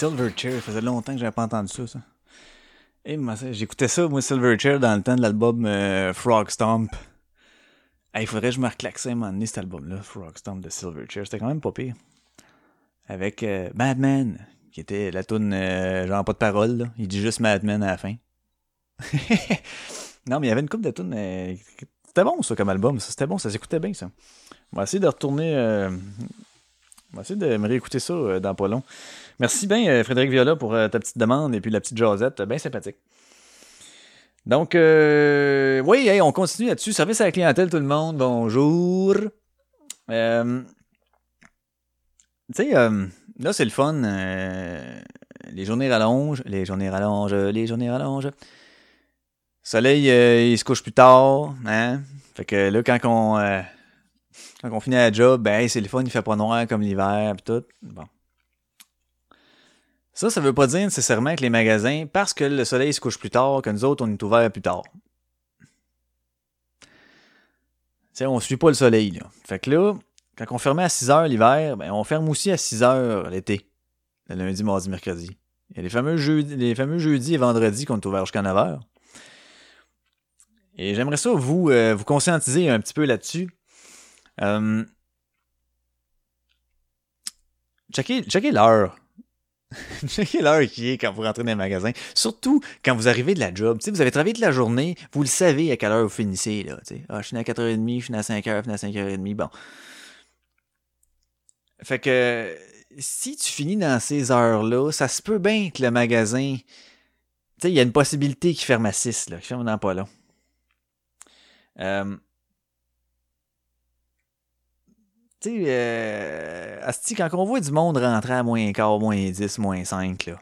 Silverchair, ça faisait longtemps que j'avais pas entendu ça, moi, ça, j'écoutais ça, moi, Silverchair, dans le temps de l'album euh, Frog Stomp. Hey, il faudrait que je me reclaque ça un moment donné, cet album-là, Frog Stomp de Silverchair. C'était quand même pas pire. Avec euh, Batman, qui était la toune euh, genre pas de parole, là. il dit juste Madman à la fin. non, mais il y avait une coupe de tunes. euh, c'était bon ça comme album, ça c'était bon, ça s'écoutait bien ça. On va essayer de retourner. euh, on va essayer de me réécouter ça dans pas long. Merci bien, euh, Frédéric Viola, pour euh, ta petite demande et puis la petite Josette, bien sympathique. Donc, euh, oui, on continue là-dessus. Service à la clientèle, tout le monde. Bonjour. Euh, tu sais, euh, là, c'est le fun. euh, les journées rallongent, les journées rallongent, les journées rallongent. Soleil, euh, il se couche plus tard, hein. Fait que là, quand on, euh, quand on finit la job, ben, c'est le fun, il fait pas noir comme l'hiver, pis tout. Bon. Ça, ça veut pas dire nécessairement que les magasins, parce que le soleil se couche plus tard, que nous autres, on est ouvert plus tard. Tu sais, on suit pas le soleil, là. Fait que là, quand on fermait à 6 heures l'hiver, ben, on ferme aussi à 6 heures l'été. Le lundi, mardi, mercredi. Il y a les fameux jeudis, les fameux jeudis et vendredis qu'on est ouvert jusqu'à 9 heures. Et j'aimerais ça vous, euh, vous conscientiser un petit peu là-dessus. Euh, checkez checkez l'heure. checkez l'heure qui est quand vous rentrez dans le magasin. Surtout quand vous arrivez de la job. Tu sais, vous avez travaillé toute la journée, vous le savez à quelle heure vous finissez. Là, ah, je finis à 4h30, je finis à 5h, je finis à 5h30. Bon. Fait que si tu finis dans ces heures-là, ça se peut bien que le magasin. Tu sais, il y a une possibilité qu'il ferme à 6, là, qu'il ferme dans pas long. Euh, tu sais, euh, quand on voit du monde rentrer à moins quart, moins 10, moins 5, là.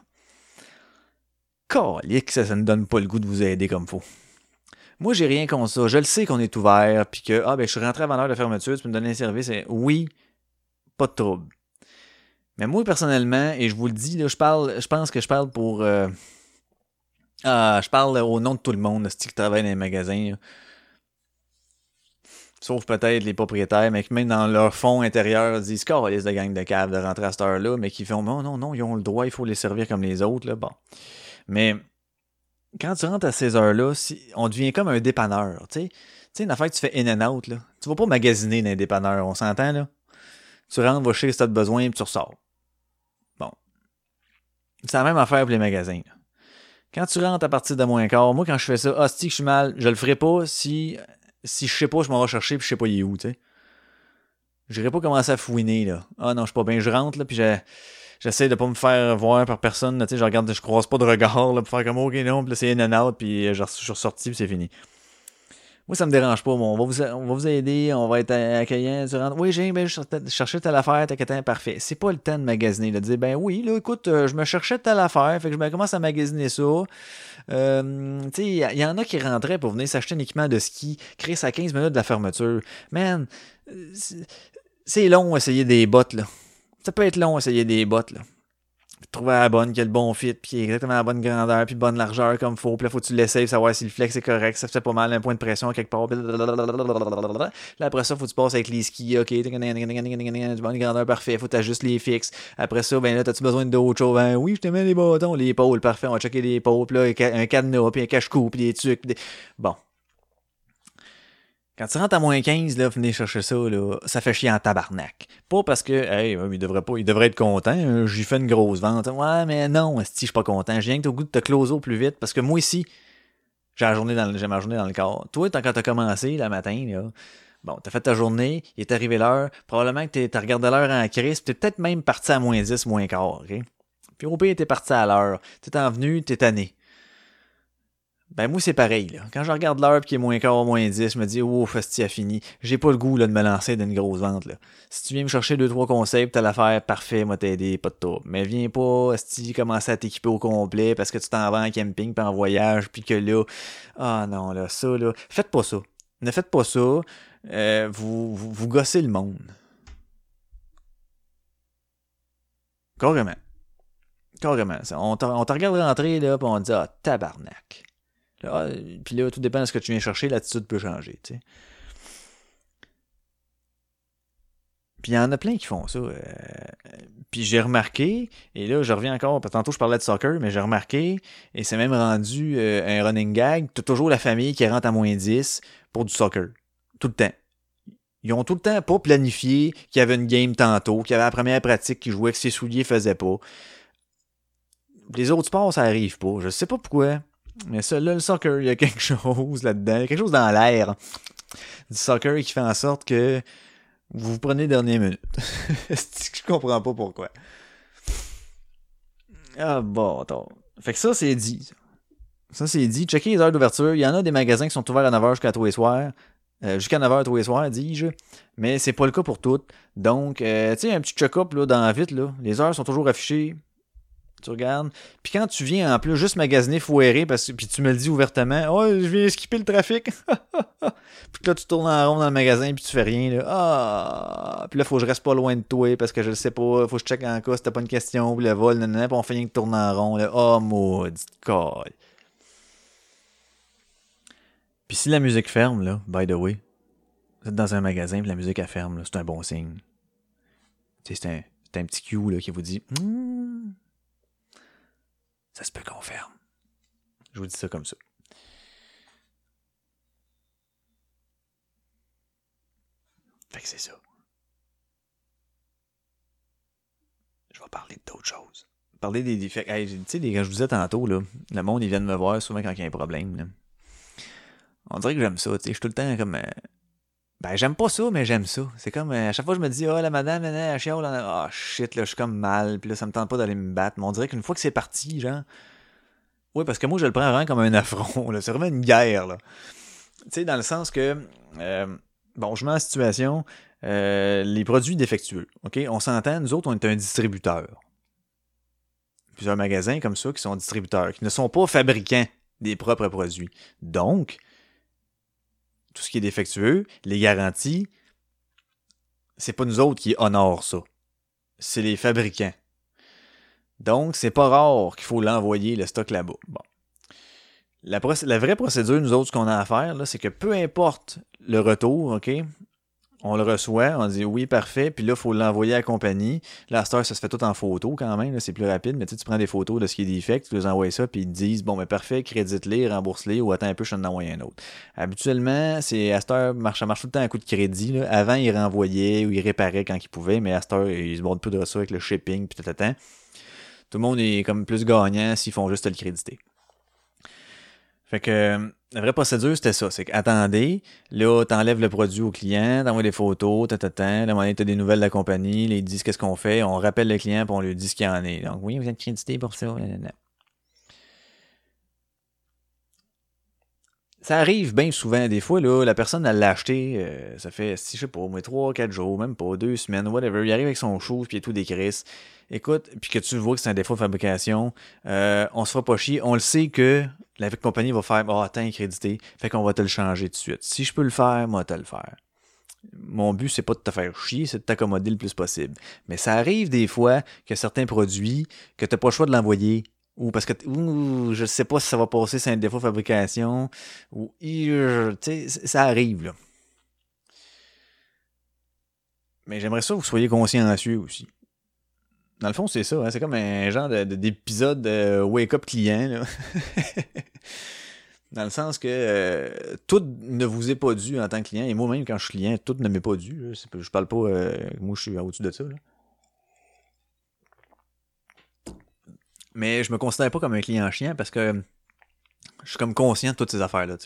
Calique, ça, ça ne donne pas le goût de vous aider comme faut. Moi, j'ai rien contre ça. Je le sais qu'on est ouvert, puis que, ah, ben, je suis rentré avant l'heure de fermeture, tu peux me donner un service. Oui, pas de trouble. Mais moi, personnellement, et je vous le dis, je parle, je pense que je parle pour. euh, ah, je parle au nom de tout le monde, asti, qui travaille dans les magasins. Sauf peut-être les propriétaires, mais qui même dans leur fond intérieur disent liste de gang de cave de rentrer à cette heure-là, mais qui font non, non, non, ils ont le droit, il faut les servir comme les autres. Là. Bon. Mais quand tu rentres à ces heures-là, on devient comme un dépanneur. Tu sais, Tu sais, une affaire que tu fais in and out, là. Tu vas pas magasiner dans un dépanneur, on s'entend, là. Tu rentres, va chercher si t'as besoin, puis tu ressors. Bon. C'est la même affaire pour les magasins. Quand tu rentres à partir de moins quart, moi, quand je fais ça, si je suis mal, je le ferai pas si si je sais pas, je m'en vais chercher puis je sais pas il est où, tu sais. J'irai pas commencer à fouiner, là. Ah non, je suis pas bien, je rentre, là, puis j'essaie de pas me faire voir par personne, tu sais, je regarde, je croise pas de regard, là, pour faire comme, ok, non, puis là, c'est in and out, puis je je suis ressorti, puis c'est fini. Moi, ça me dérange pas, bon, on va vous, on va vous aider, on va être accueillant, tu rentres, oui, j'ai, ben, je cherchais- telle affaire, qu'à parfait. C'est pas le temps de magasiner, de dire, ben oui, là, écoute, euh, je me cherchais telle affaire, fait que je me commence à magasiner ça. Euh, tu sais, il y, en a qui rentraient pour venir s'acheter un équipement de ski, créer à 15 minutes de la fermeture. Man, euh, c'est long essayer des bottes, là. Ça peut être long essayer des bottes, là. Trouver la bonne, qui a le bon fit, puis exactement la bonne grandeur, puis bonne largeur comme faut. Puis là, faut que tu l'essayes, savoir si le flex est correct, ça fait pas mal, un point de pression quelque part. Là, après ça, faut que tu passes avec les skis, ok, bonne grandeur, parfait, faut que t'ajustes les fixes. Après ça, ben là, t'as-tu besoin d'autre chose? Ben oui, je te mets les bâtons, les épaules, parfait, on va checker les puis là, un cadenas, puis un cache-cou, puis des trucs. des- Bon. Quand tu rentres à moins 15, là, venez chercher ça, là, ça fait chier en tabarnak. Pas parce que, hey, il devrait pas, il devrait être content, hein, j'ai fait une grosse vente. Ouais, mais non, si je suis pas content. J'ai rien que au goût de te closer au plus vite, parce que moi ici, j'ai la journée dans le- j'ai ma journée dans le corps. Toi, quand t'as commencé, le matin, là, bon, t'as fait ta journée, il est arrivé l'heure, probablement que t'as regardé l'heure en crise, pis t'es peut-être même parti à moins 10, moins quart, ok? Puis au pire, t'es parti à l'heure. T'es en venu, t'es tanné. Ben moi c'est pareil là. Quand je regarde l'heure qu'il est moins quart, moins 10, je me dis oh festi a fini. J'ai pas le goût là, de me lancer dans une grosse vente là. Si tu viens me chercher deux trois conseils, t'as l'affaire parfait, moi t'aider, pas de tout. Mais viens pas si commencer à t'équiper au complet parce que tu t'en vas en camping puis en voyage puis que là ah non là ça là, faites pas ça. Ne faites pas ça. Euh, vous, vous gossez le monde. Carrément. Carrément. On te, on te regarde rentrer, là, puis on dit, ah, tabarnak. Ah, puis là, tout dépend de ce que tu viens chercher, l'attitude peut changer, tu sais. Puis il y en a plein qui font ça. euh, puis j'ai remarqué, et là, je reviens encore, tantôt je parlais de soccer, mais j'ai remarqué, et c'est même rendu euh, un running gag, t'as toujours la famille qui rentre à moins 10 pour du soccer. Tout le temps. Ils ont tout le temps pas planifié qu'il y avait une game tantôt, qu'il y avait la première pratique qui jouait, que ses souliers faisaient pas. Les autres sports, ça arrive pas. Je sais pas pourquoi. Mais ça, là, le soccer, il y a quelque chose là-dedans. Il y a quelque chose dans l'air du soccer qui fait en sorte que vous vous prenez dernière minute. je comprends pas pourquoi? Ah bon, attends. Fait que ça, c'est dit. Ça, c'est dit. Checkez les heures d'ouverture. Il y en a des magasins qui sont ouverts à 9h jusqu'à tous les soirs. Euh, jusqu'à 9h tous les soirs, dis-je. Mais c'est pas le cas pour toutes. Donc, euh, tu sais, un petit check-up dans vite, là. Les heures sont toujours affichées tu regardes. Puis quand tu viens en plus juste magasiner foiré, parce que puis tu me le dis ouvertement, oh, je viens skipper le trafic. puis là, tu tournes en rond dans le magasin, puis tu fais rien. Là. Ah! Puis là, faut que je reste pas loin de toi, parce que je le sais pas. Faut que je check en cas si t'as pas une question, puis le vol, nanana, puis on fait rien que tourner en rond. Là. Oh, maudit colle. Puis si la musique ferme, là, by the way, vous êtes dans un magasin, puis la musique elle ferme, c'est un bon signe. c'est un, un petit cue là, qui vous dit hmm, ça se peut qu'on ferme. Je vous dis ça comme ça. Fait que c'est ça. Je vais parler d'autres choses. Parler des défects. tu sais, quand je vous disais tantôt, là, le monde, ils viennent me voir souvent quand il y a un problème. On dirait que j'aime ça. Je suis tout le temps comme. Euh, ben, j'aime pas ça, mais j'aime ça. C'est comme, euh, à chaque fois, je me dis, oh, la madame, elle, elle chiale, oh shit, là, je suis comme mal, puis là, ça me tente pas d'aller me battre. Mais on dirait qu'une fois que c'est parti, genre. Oui, parce que moi, je le prends vraiment comme un affront, là. C'est vraiment une guerre, là. Tu sais, dans le sens que, euh, bon, je mets en situation, euh, les produits défectueux, OK? On s'entend, nous autres, on est un distributeur. Plusieurs magasins comme ça qui sont distributeurs, qui ne sont pas fabricants des propres produits. Donc, tout ce qui est défectueux, les garanties, c'est pas nous autres qui honorent ça. C'est les fabricants. Donc, c'est pas rare qu'il faut l'envoyer le stock là-bas. Bon. La, la, vraie procédure, nous autres, ce qu'on a à faire, c'est que peu importe le retour, OK, on le reçoit, on dit oui, parfait, puis là, il faut l'envoyer à la compagnie. Là, ça se fait tout en photo quand même, c'est plus rapide, mais tu, prends des photos de ce qui est défect, tu les envoies ça, puis ils te disent, bon, mais parfait, crédite-les, rembourse-les, ou attends un peu, je t'en envoie un autre. Habituellement, c'est à marche, ça marche tout le temps à coup de crédit. Là. Avant, ils renvoyaient ou ils réparaient quand ils pouvaient, mais à ils se bordent plus de ça avec le shipping, puis tout, tout, tout le monde est comme plus gagnant s'ils font juste le créditer. Fait que la vraie procédure, c'était ça. C'est qu'attendez, là, t'enlèves le produit au client, t'envoies des photos, t'attends, là, tu t'as des nouvelles de la compagnie, ils disent qu'est-ce qu'on fait, on rappelle le client, puis on lui dit ce qu'il y en est. Donc, oui, vous êtes crédité pour ça. Ça arrive bien souvent, des fois, là, la personne, elle l'a acheté, euh, ça fait, si je sais pas, moins 3, 4 jours, même pas, 2 semaines, whatever. Il arrive avec son chose, puis il tout décrit. Écoute, puis que tu vois que c'est un défaut de fabrication, euh, on se fera pas chier. On le sait que la compagnie va faire oh, attends, crédité, fait qu'on va te le changer tout de suite. Si je peux le faire, moi, te le faire. Mon but, c'est pas de te faire chier, c'est de t'accommoder le plus possible. Mais ça arrive des fois que certains produits, que tu n'as pas le choix de l'envoyer, ou parce que ou, je sais pas si ça va passer, c'est un défaut de fabrication, ou ça arrive là. Mais j'aimerais ça que vous soyez consciencieux aussi. Dans le fond, c'est ça. Hein. C'est comme un genre d'épisode de, Wake Up client. Dans le sens que euh, tout ne vous est pas dû en tant que client. Et moi-même, quand je suis client, tout ne m'est pas dû. Je parle pas. Euh, moi, je suis au-dessus de ça. Mais je me considère pas comme un client chien parce que je suis comme conscient de toutes ces affaires-là.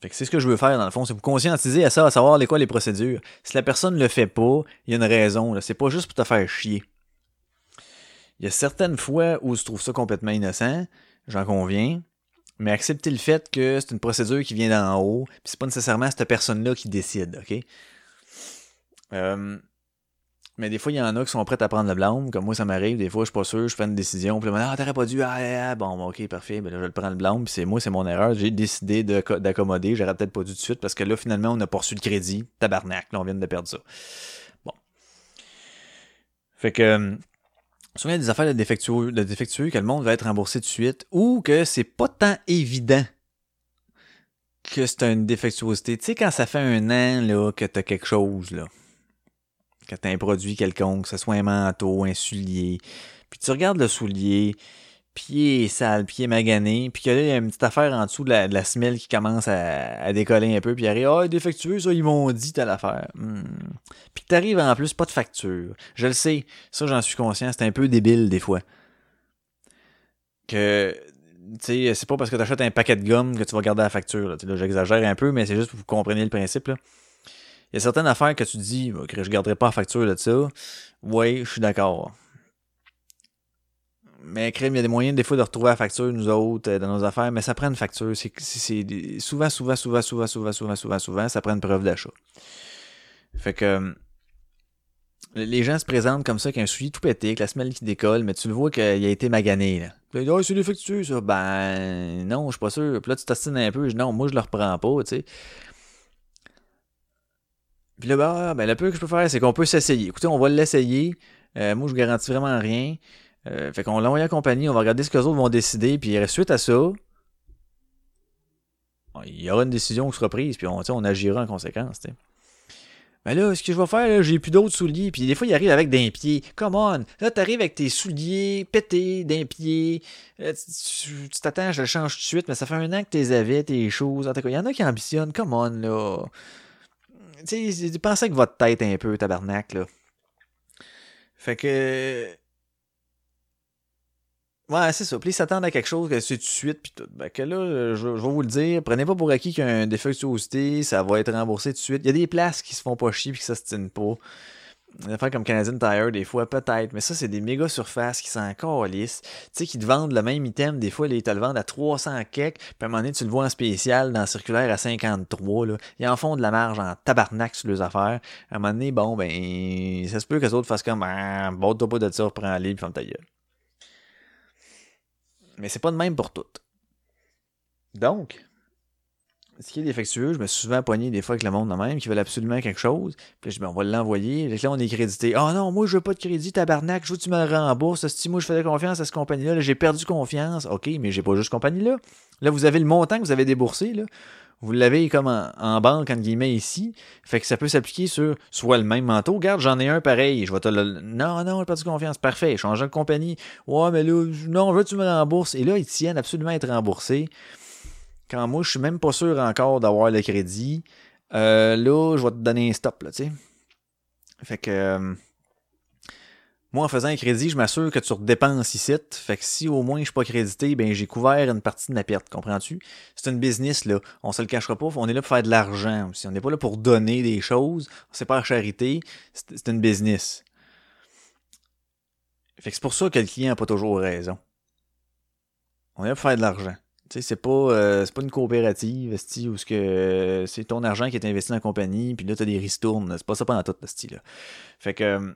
Fait que c'est ce que je veux faire dans le fond, c'est vous conscientiser à ça, à savoir les quoi les procédures. Si la personne ne le fait pas, il y a une raison. C'est pas juste pour te faire chier. Il y a certaines fois où je trouve ça complètement innocent, j'en conviens, mais accepter le fait que c'est une procédure qui vient d'en haut, puis c'est pas nécessairement cette personne-là qui décide, ok? Euh, mais des fois, il y en a qui sont prêts à prendre le blâme, comme moi ça m'arrive, des fois je suis pas sûr, je fais une décision, puis là, ah, t'aurais pas dû, ah, ah, ah bon, ok, parfait, ben là, je le prends le blâme, puis c'est moi, c'est mon erreur, j'ai décidé d'accommoder, j'aurais peut-être pas dû tout de suite, parce que là, finalement, on a poursu le crédit, tabarnak, là, on vient de perdre ça. Bon. Fait que Souvent, il y a des affaires de défectueux, de défectueux que le monde va être remboursé tout de suite ou que c'est pas tant évident que c'est une défectuosité. Tu sais, quand ça fait un an là, que t'as quelque chose, là, que t'as un produit quelconque, que ce soit un manteau, un soulier, puis tu regardes le soulier, pied sale, pied magané, puis que là, il y a une petite affaire en dessous de la, semelle qui commence à, décoller un peu, puis arrive, ah, oh, défectueux, ça, ils m'ont dit telle affaire. Hmm. Puis que t'arrives en plus, pas de facture. Je le sais, ça, j'en suis conscient, c'est un peu débile des fois. que tu sais, c'est pas parce que tu achètes un paquet de gomme que tu vas garder la facture. Là, là j'exagère un peu, mais c'est juste pour que vous compreniez le principe. Là. Il y a certaines affaires que tu dis que je garderai pas la facture de ça. Oui, je suis d'accord. Mais crème, il y a des moyens des fois de retrouver la facture, nous autres, euh, dans nos affaires, mais ça prend une facture. C'est, souvent, souvent, souvent, souvent, souvent, souvent, souvent, souvent, ça prend une preuve d'achat. Fait que les gens se présentent comme ça, qu'un soulier tout pété, que la semelle qui décolle, mais tu le vois qu'il a été magané. Là. Puis oh, c'est défectueux, ça. Ben, non, je suis pas sûr. Puis là, tu t'assines un peu. Je, non, moi, je le reprends pas, tu sais. Puis là, ben, ben, le peu que je peux faire, c'est qu'on peut s'essayer. Écoutez, on va l'essayer. Euh, moi, je garantis vraiment rien. Euh, fait qu'on l'envoie la compagnie, on va regarder ce que les autres vont décider, puis suite à ça, il y aura une décision qui sera prise, puis on, on agira en conséquence. T'sais. Mais là, ce que je vais faire, j'ai plus d'autres souliers. Puis des fois, il arrive avec d'un pied. Come on! Là, t'arrives avec tes souliers pétés d'un pied. tu t'attends, je le change tout de suite, mais ça fait un an que t'es avais, tes choses. En tout cas, il y en a qui ambitionnent. Come on, là. Tu sais, pensez avec votre tête un peu, tabarnak. Fait que Ouais, c'est ça. Puis ils s'attendent à quelque chose que c'est tout de suite, puis tout. Ben là, je, vais vous le dire, prenez pas pour acquis qu'il y a un défectuosité, ça va être remboursé tout de suite. Il y a des places qui se font pas chier puis qui tiennent pas. Des affaires comme Canadian Tire, des fois, peut-être, mais ça, c'est des méga surfaces qui sont encore lisses. Tu sais, qui te vendent le même item, des fois, ils te le vendent à 300 kek, puis à un moment donné, tu le vois en spécial dans circulaire à 53, là. Ils en font de la marge en tabarnak sur leurs affaires. À un moment donné, bon, ben, ça se peut que les autres fassent comme, ah, bon, toi pas de ça, reprends-les, puis ferme ta gueule. Mais c'est pas de même pour toutes. Donc, ce qui est défectueux, je me suis souvent poigné des fois avec le monde de même qui veulent absolument quelque chose. Puis je dis, ben, on va l'envoyer. Là, on est crédité. Ah oh non, moi, je veux pas de crédit, tabarnak. Je veux que tu me le rembourses. Si moi, je faisais confiance à cette compagnie-là, j'ai perdu confiance. OK, mais j'ai pas juste compagnie-là. Là, vous avez le montant que vous avez déboursé. Là vous l'avez comme en, banque, entre guillemets, ici. Fait que ça peut s'appliquer sur soit le même manteau. Regarde, j'en ai un pareil. Je vais te le. Non, non, pas de confiance. Parfait. Change de compagnie. Ouais, mais là, non, veux tu me rembourses. Et là, ils tiennent absolument à être remboursés. Quand moi, je suis même pas sûr encore d'avoir le crédit. Euh, là, je vais te donner un stop, là, tu sais. Fait que. Euh, moi, en faisant un crédit, je m'assure que tu redépenses ici. Fait que si au moins je suis pas crédité, ben j'ai couvert une partie de ma perte, comprends-tu? C'est une business, là. On se le cachera pas. On est là pour faire de l'argent aussi. On n'est pas là pour donner des choses. C'est pas la charité. C'est une business. Fait que c'est pour ça que le client n'a pas toujours raison. On est là pour faire de l'argent. C'est pas, euh, pas une coopérative, où que c'est ton argent qui est investi dans la compagnie, puis là, t'as des ristournes. C'est pas ça pendant tout, style là. Fait que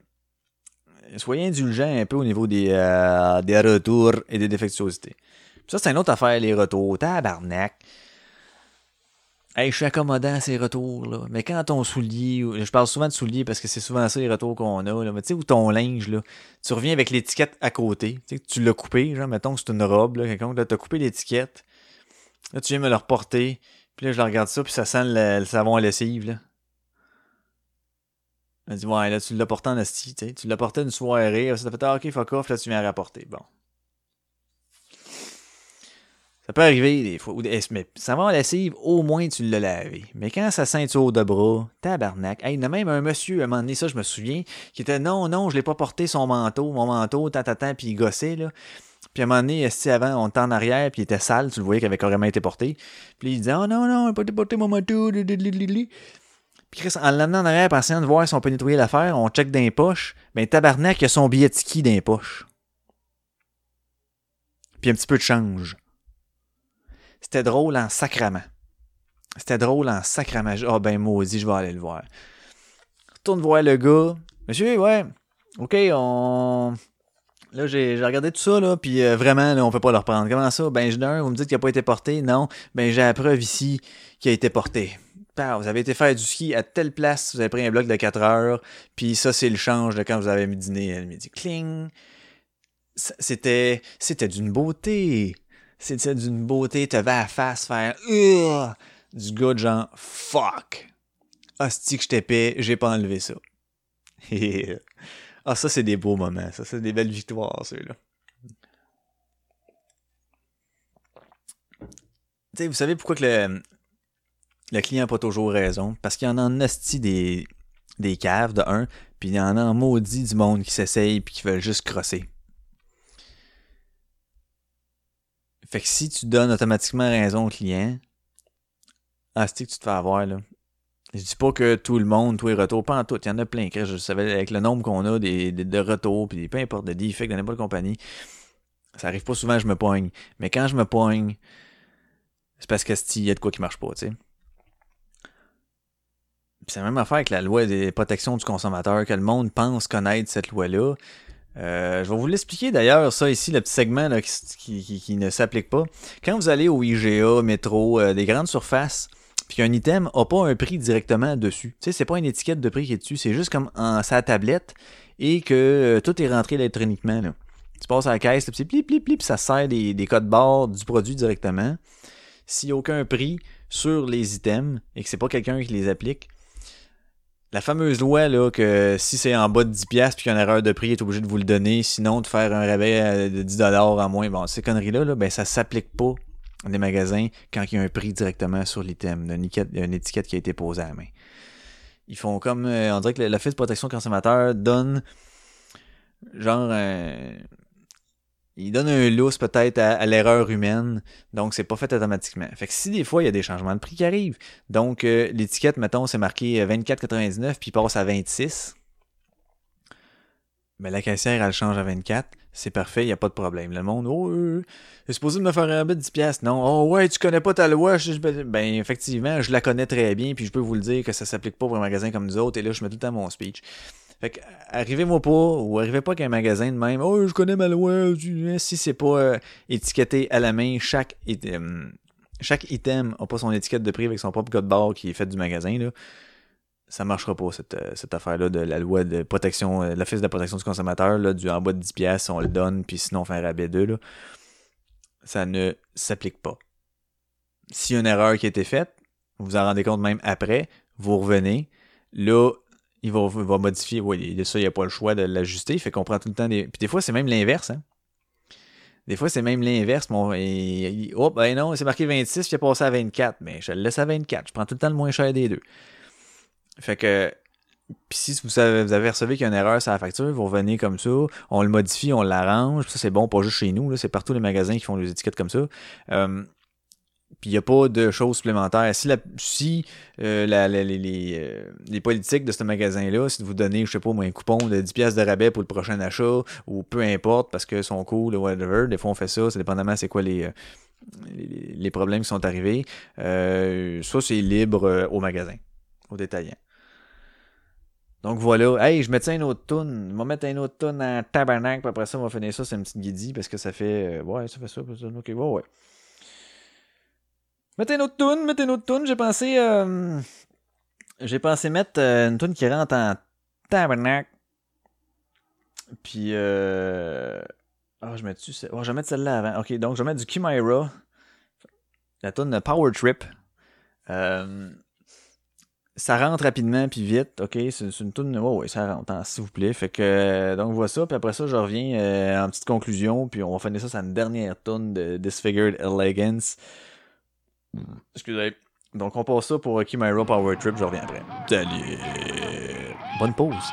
soyez indulgents un peu au niveau des, euh, des retours et des défectuosités. ça, c'est une autre affaire, les retours. Tabarnak. Hey, je suis accommodant à ces retours, là. Mais quand ton soulier, je parle souvent de souliers parce que c'est souvent ça les retours qu'on a, là. Mais tu sais, ou ton linge, là, tu reviens avec l'étiquette à côté. Tu l'as coupé, genre, mettons que c'est une robe, là, quelqu'un, là, t'as coupé l'étiquette. Là, tu viens me le reporter. Puis là, je regarde ça, puis ça sent le, savon à lessive, là. Elle dit, ouais, là, tu l'as porté en asti, tu sais. Tu l'as porté une soirée, ça t'a fait, ah, ok, fuck off, là, tu viens rapporter. Bon. Ça peut arriver des fois. Mais ça va en lessive, au moins tu l'as lavé. Mais quand ça ceinture de bras, tabarnak. Hey, il y a même un monsieur, à un moment donné, ça, je me souviens, qui était non, non, je l'ai pas porté son manteau, mon manteau, tant, puis il gossait, là. Puis à un moment donné, avant, on était en arrière, puis il était sale, tu le voyais qu'il avait carrément été porté. Puis il disait, oh non, non, il n'a pas porté mon manteau, puis Chris, en l'amenant en arrière, pensant de voir si on peut nettoyer l'affaire, on check dans les poches. Ben tabarnak, il a son billet de ski dans les poches. Puis un petit peu de change. C'était drôle en sacrament. C'était drôle en sacrament. Ah oh, ben maudit, je vais aller le voir. Retourne voir le gars. Monsieur, ouais. OK, on. Là, j'ai regardé tout ça, là, puis euh, vraiment, là, on peut pas le reprendre. Comment ça? Ben, j'ai vous me dites qu'il n'a pas été porté. Non. Ben, j'ai la preuve ici qu'il a été porté vous avez été faire du ski à telle place, vous avez pris un bloc de 4 heures, puis ça, c'est le change de quand vous avez dîner le midi. Cling! C'était, c'était d'une beauté. C'était d'une beauté. Tu avais à face faire du gars genre fuck. Hostie que je t'épais, j'ai pas enlevé ça. ah, ça, c'est des beaux moments. Ça, c'est des belles victoires, ceux-là. Tu sais, vous savez pourquoi que le, le client n'a pas toujours raison? Parce qu'il y en a en des, des caves de un, puis il y en a en maudit du monde qui s'essaye puis qui veulent juste crosser. Fait que si tu donnes automatiquement raison au client, ah, c'est que tu te fais avoir, là? Je dis pas que tout le monde, tous les retours, pas en tout. Il y en a plein. Je savais, avec le nombre qu'on a de retours, puis peu importe, de defects de n'importe compagnie, ça arrive pas souvent, je me poigne. Mais quand je me poigne, c'est parce qu'il y a de quoi qui marche pas, tu sais. c'est la même affaire avec la loi des protections du consommateur, que le monde pense connaître cette loi-là. Euh, je vais vous l'expliquer d'ailleurs, ça ici, le petit segment qui, ne s'applique pas. Quand vous allez au IGA, métro, euh, des grandes surfaces, puis qu'un item n'a pas un prix directement dessus. Tu sais, c'est pas une étiquette de prix qui est dessus, c'est juste comme en sa tablette et que euh, tout est rentré électroniquement. Là. Tu passes à la caisse, puis plip, plip, plip, ça sert des, des codes barres du produit directement. S'il n'y a aucun prix sur les items et que c'est pas quelqu'un qui les applique, la fameuse loi là, que si c'est en bas de 10$ puis qu'il y a une erreur de prix, il est obligé de vous le donner, sinon de faire un rabais euh, de 10$ en moins, bon, ces conneries-là, là, ben ça s'applique pas dans des magasins quand il y a un prix directement sur l'item, une, une étiquette qui a été posée à la main. Ils font comme, euh, on dirait que l'Office de protection consommateur donne genre il donne un lousse peut-être à, l'erreur humaine, donc c'est pas fait automatiquement. Fait que si des fois il y a des changements de prix qui arrivent, donc euh, l'étiquette, mettons, c'est marqué 24,99 euh, puis il passe à 26, mais la caissière elle change à 24, c'est parfait, il n'y a pas de problème. Le monde, oh, euh, c'est supposé me faire un rabais de 10$. Non, oh ouais, tu connais pas ta loi. ben, effectivement, je la connais très bien, puis je peux vous le dire que ça s'applique pas pour un magasin comme nous autres, et là, je mets tout temps mon speech. Fait que, arrivez-moi pas, ou arrivez pas qu'un magasin de même, oh, je connais ma loi, si c'est pas euh, étiqueté à la main, chaque, item, chaque item a pas son étiquette de prix avec son propre code barre qui est fait du magasin, là. Ça marchera pas, cette, euh, cette affaire-là de la loi de protection, euh, l'office de protection du consommateur, là, du en bas de 10$, on le donne, puis sinon on fait un rabais 2, là. Ça ne s'applique pas. S'il y a une erreur qui a été faite, vous vous en rendez compte même après, vous revenez, là, il va, va modifier. Oui, ça, il n'y a pas le choix de l'ajuster. Fait qu'on prend tout le temps des. Puis des fois, c'est même l'inverse. Hein? Des fois, c'est même l'inverse. Oh, ben non, c'est marqué 26, puis il a passé à 24. Mais je le laisse à 24. Je prends tout le temps le moins cher des deux. Fait que. Puis si vous avez, vous avez qu'il y a une erreur sur la facture, vous revenez comme ça, on le modifie, on l'arrange. Ça, c'est bon, pas juste chez nous. C'est partout les magasins qui font les étiquettes comme ça. Euh, puis il n'y a pas de choses supplémentaires. Si, la, si euh, la, les, euh, les, politiques de ce magasin-là, si vous donnez, je sais pas, un coupon de 10$ de rabais pour le prochain achat, ou peu importe, parce que sont cool whatever, des fois on fait ça, c'est dépendamment c'est quoi les, euh, les, les, problèmes qui sont arrivés. Ça, c'est libre au magasin, au détaillant. Donc voilà, hey, je mettais une autre toune? Je vais mettre une autre toune en tabarnak, puis après ça, on va finir ça, c'est une petite guidie, parce que ça fait. ouais, ça fait ça, ok, ouais, ouais. Mettez une autre tune, mettez une autre tune. J'ai pensé, euh, j'ai pensé mettre euh, une tune qui rentre en tabernacle. Puis, euh, oh, je mets dessus, oh, je vais mettre celle-là avant. Ok, donc je vais mettre du Chimera. La tune Power Trip. Euh, ça rentre rapidement puis vite, ok, c'est une tune, oh, ouais, ça rentre, hein, s'il vous plaît. Fait que, donc voilà ça, puis après ça, je reviens en petite conclusion, puis on va finir ça sur une dernière tune de Disfigured Elegance. Excusez. Donc on passe ça pour Chimera Power Trip, je reviens après. Salut! Bonne pause!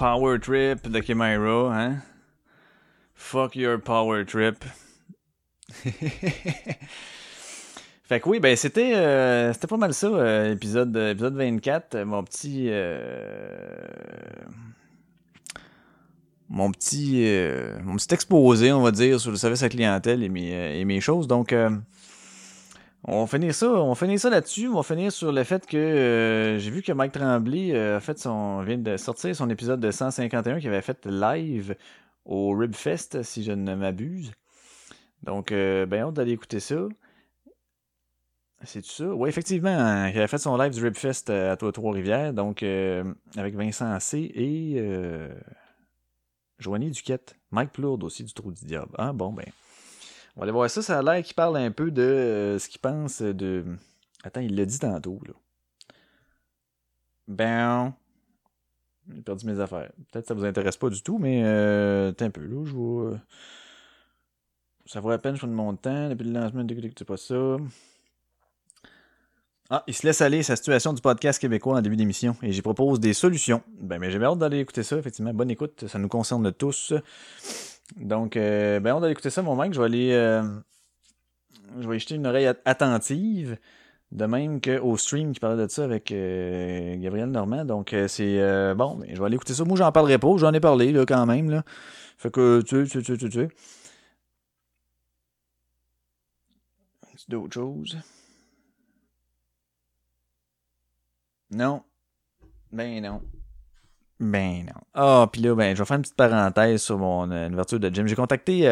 Power Trip de Kimira, hein? Fuck your power trip. fait que oui, ben c'était euh, c'était pas mal ça, euh, épisode, épisode 24, euh, mon petit mon petit mon petit exposé, on va dire, sur le service à clientèle et mes, et mes choses. Donc on va finir ça, on va finir ça là-dessus. On va finir sur le fait que j'ai vu que Mike Tremblay a fait son vient de sortir son épisode de 151 qu'il avait fait live au Ribfest, si je ne m'abuse. Donc, euh, ben, hâte d'aller écouter ça. C'est ça? Oui, effectivement, hein, il a fait son live du Ribfest euh, à Trois-Rivières, donc euh, avec Vincent C. et euh, Joanie Duquette. Mike Plourde aussi du Trou du Diable. Ah bon, ben. On va aller voir ça. Ça a l'air qu'il parle un peu de ce qu'il pense de. Attends, il l'a dit tantôt, là. Ben. J'ai perdu mes affaires. Peut-être que ça vous intéresse pas du tout, mais euh, un peu là, je vois. Ça vaut la peine, je prends de mon temps. Depuis le lancement, c'est pas ça. Ah, il se laisse aller sa situation du podcast québécois en début d'émission et j'y propose des solutions. Ben, mais j'ai hâte d'aller écouter ça, effectivement. Bonne écoute, ça nous concerne tous. Donc, euh, ben, hâte d'aller écouter ça, mon mec. Je vais aller. Euh, je vais y jeter une oreille attentive. De même qu'au stream qui parlait de ça avec euh, Gabriel Normand. Donc euh, c'est euh, bon, mais je vais aller écouter ça. Moi j'en parlerai pas, j'en ai parlé là quand même. Là. Fait que tu tu sais, tu sais. d'autres choses? Non. Ben non. Ben non. Ah, puis là, ben, je vais faire une petite parenthèse sur mon ouverture de gym. J'ai contacté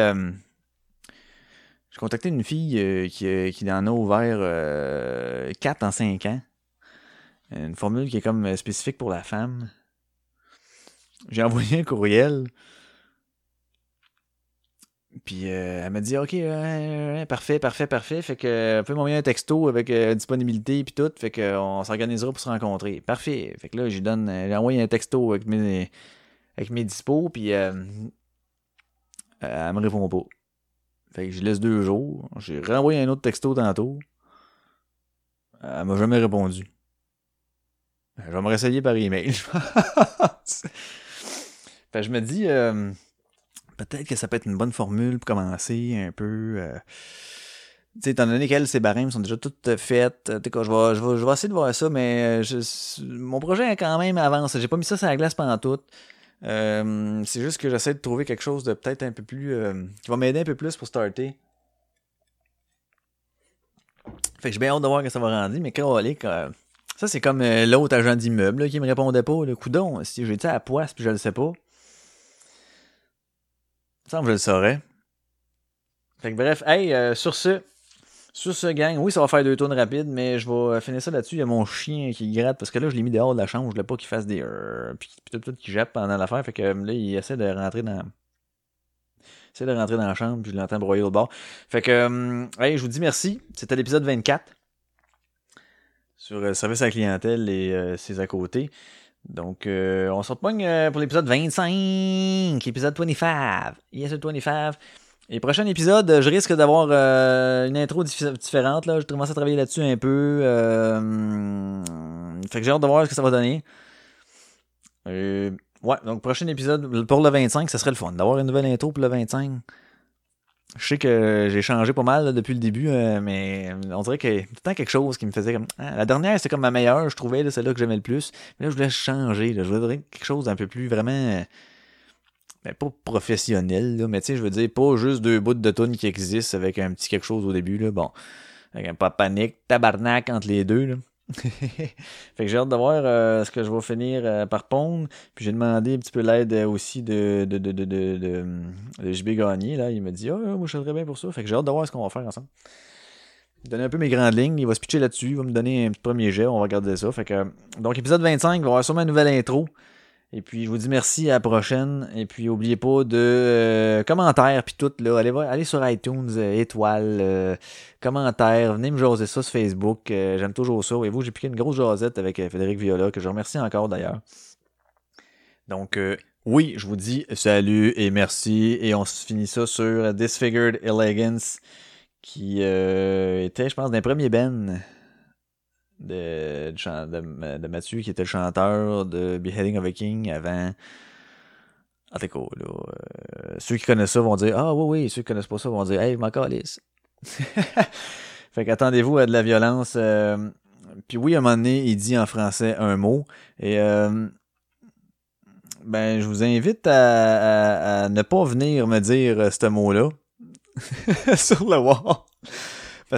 j'ai contacté une fille euh, qui, euh, qui en a ouvert euh, 4 en 5 ans. Une formule qui est comme euh, spécifique pour la femme. J'ai envoyé un courriel. Puis elle m'a dit OK, parfait, parfait, parfait. Fait que peut m'envoyer un texto avec disponibilité puis tout. Fait qu'on s'organisera pour se rencontrer. Parfait. Fait que là, j'ai donne, j'ai envoyé un texto avec mes avec mes dispos puis elle me répond pas. Fait que je laisse deux jours. J'ai renvoyé un autre texto tantôt. Elle m'a jamais répondu. Je vais me réessayer par email. fait que je me dis, euh, peut-être que ça peut être une bonne formule pour commencer un peu. Euh, tu sais, étant donné qu'elles, ces barèmes sont déjà toutes faites, je, vais, je, vais, je essayer de voir ça, mais mon projet a quand même avancé. J'ai pas mis ça sur la glace pendant tout. Euh, c'est juste que j'essaie de trouver quelque chose de peut-être un peu plus. Euh, qui va m'aider un peu plus pour starter. Fait que j'ai bien hâte de voir que ça va rendre, mais quand euh, ça c'est comme l'autre agent d'immeuble qui me répondait pas. Le coudon, si j'étais à poisse puis je le sais pas. Ça me je le saurais. Fait que bref, hey, sur ce, sur ce gang, oui, ça va faire deux tours rapides, mais je vais finir ça là-dessus. Il y a mon chien qui gratte parce que là, je l'ai mis dehors de la chambre. Je voulais pas qu'il fasse des. puis tout, tout qui jappe pendant l'affaire. Fait que là, il essaie de rentrer dans. Essaie de rentrer dans la chambre, puis je l'entends broyer au bord. Fait que, euh, hey, je vous dis merci. C'était l'épisode 24 sur le euh, service à la clientèle et euh, ses à côté. Donc, on se repogne pour l'épisode 25, épisode 25. Yes, 25. Et prochain épisode, je risque d'avoir euh, une intro différente. Là. Je commence à travailler là-dessus un peu. Euh, fait que j'ai hâte de voir ce que ça va donner. Euh, ouais, donc prochain épisode pour le 25, ça serait le fun d'avoir une nouvelle intro pour le 25. Je sais que j'ai changé pas mal depuis le début, mais on dirait que tout le quelque chose qui me faisait comme. Ah, la dernière, c'était comme ma meilleure, je trouvais, c'est là que j'aimais le plus. Mais là, je voulais changer. Je voudrais quelque chose d'un peu plus vraiment mais pas professionnel, là, mais tu sais, je veux dire, pas juste deux bouts de tonnes qui existent avec un petit quelque chose au début, là, bon, avec un pas panique, tabarnak entre les deux, là. fait que j'ai hâte de voir euh, ce que je vais finir euh, par pondre. Puis j'ai demandé un petit peu l'aide aussi de, de, de, de, de, JB Gagné. Là. Il m'a dit Ah, moi je serais bien pour ça. Fait que j'ai hâte de voir ce qu'on va faire ensemble. Donner un peu mes grandes lignes. Il va se pitcher là-dessus. Il va me donner un petit premier jet. On va regarder ça. Fait que, donc épisode 25, il va y avoir sûrement une nouvelle intro. Et puis, je vous dis merci, à la prochaine. Et puis, n'oubliez pas de euh, commentaires, puis tout, là. Allez, allez sur iTunes, euh, étoiles, euh, commentaires. Venez me jaser ça sur Facebook. J'aime toujours ça. Et vous, j'ai piqué une grosse jasette avec Frédéric Viola, que je remercie encore d'ailleurs. Donc, oui, je vous dis salut et merci. Et on finit ça sur Disfigured Elegance, qui était, je pense, d'un premier Ben de, de, de, Mathieu, qui était le chanteur de Beheading of a King avant En tout cas, là, euh, ceux qui connaissent ça vont dire Ah oui, oui, ceux qui connaissent pas ça vont dire Hey, je m'en calisse. fait qu'attendez-vous à de la violence. euh, puis oui, à un moment donné, il dit en français un mot. Et euh, ben, je vous invite à, à- ne pas venir me dire euh, ce mot-là sur le wall.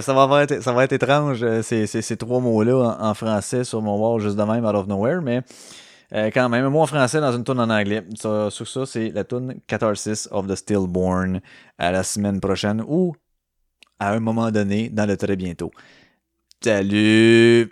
Ça va être, ça va être étrange, euh, ces, ces, ces trois mots-là en, en français sur mon wall juste de même, out of nowhere, mais euh, quand même, un mot en français dans une tune en anglais. Ça, sur ça, c'est la tune Catharsis of the Stillborn à la semaine prochaine ou à un moment donné dans le très bientôt. Salut!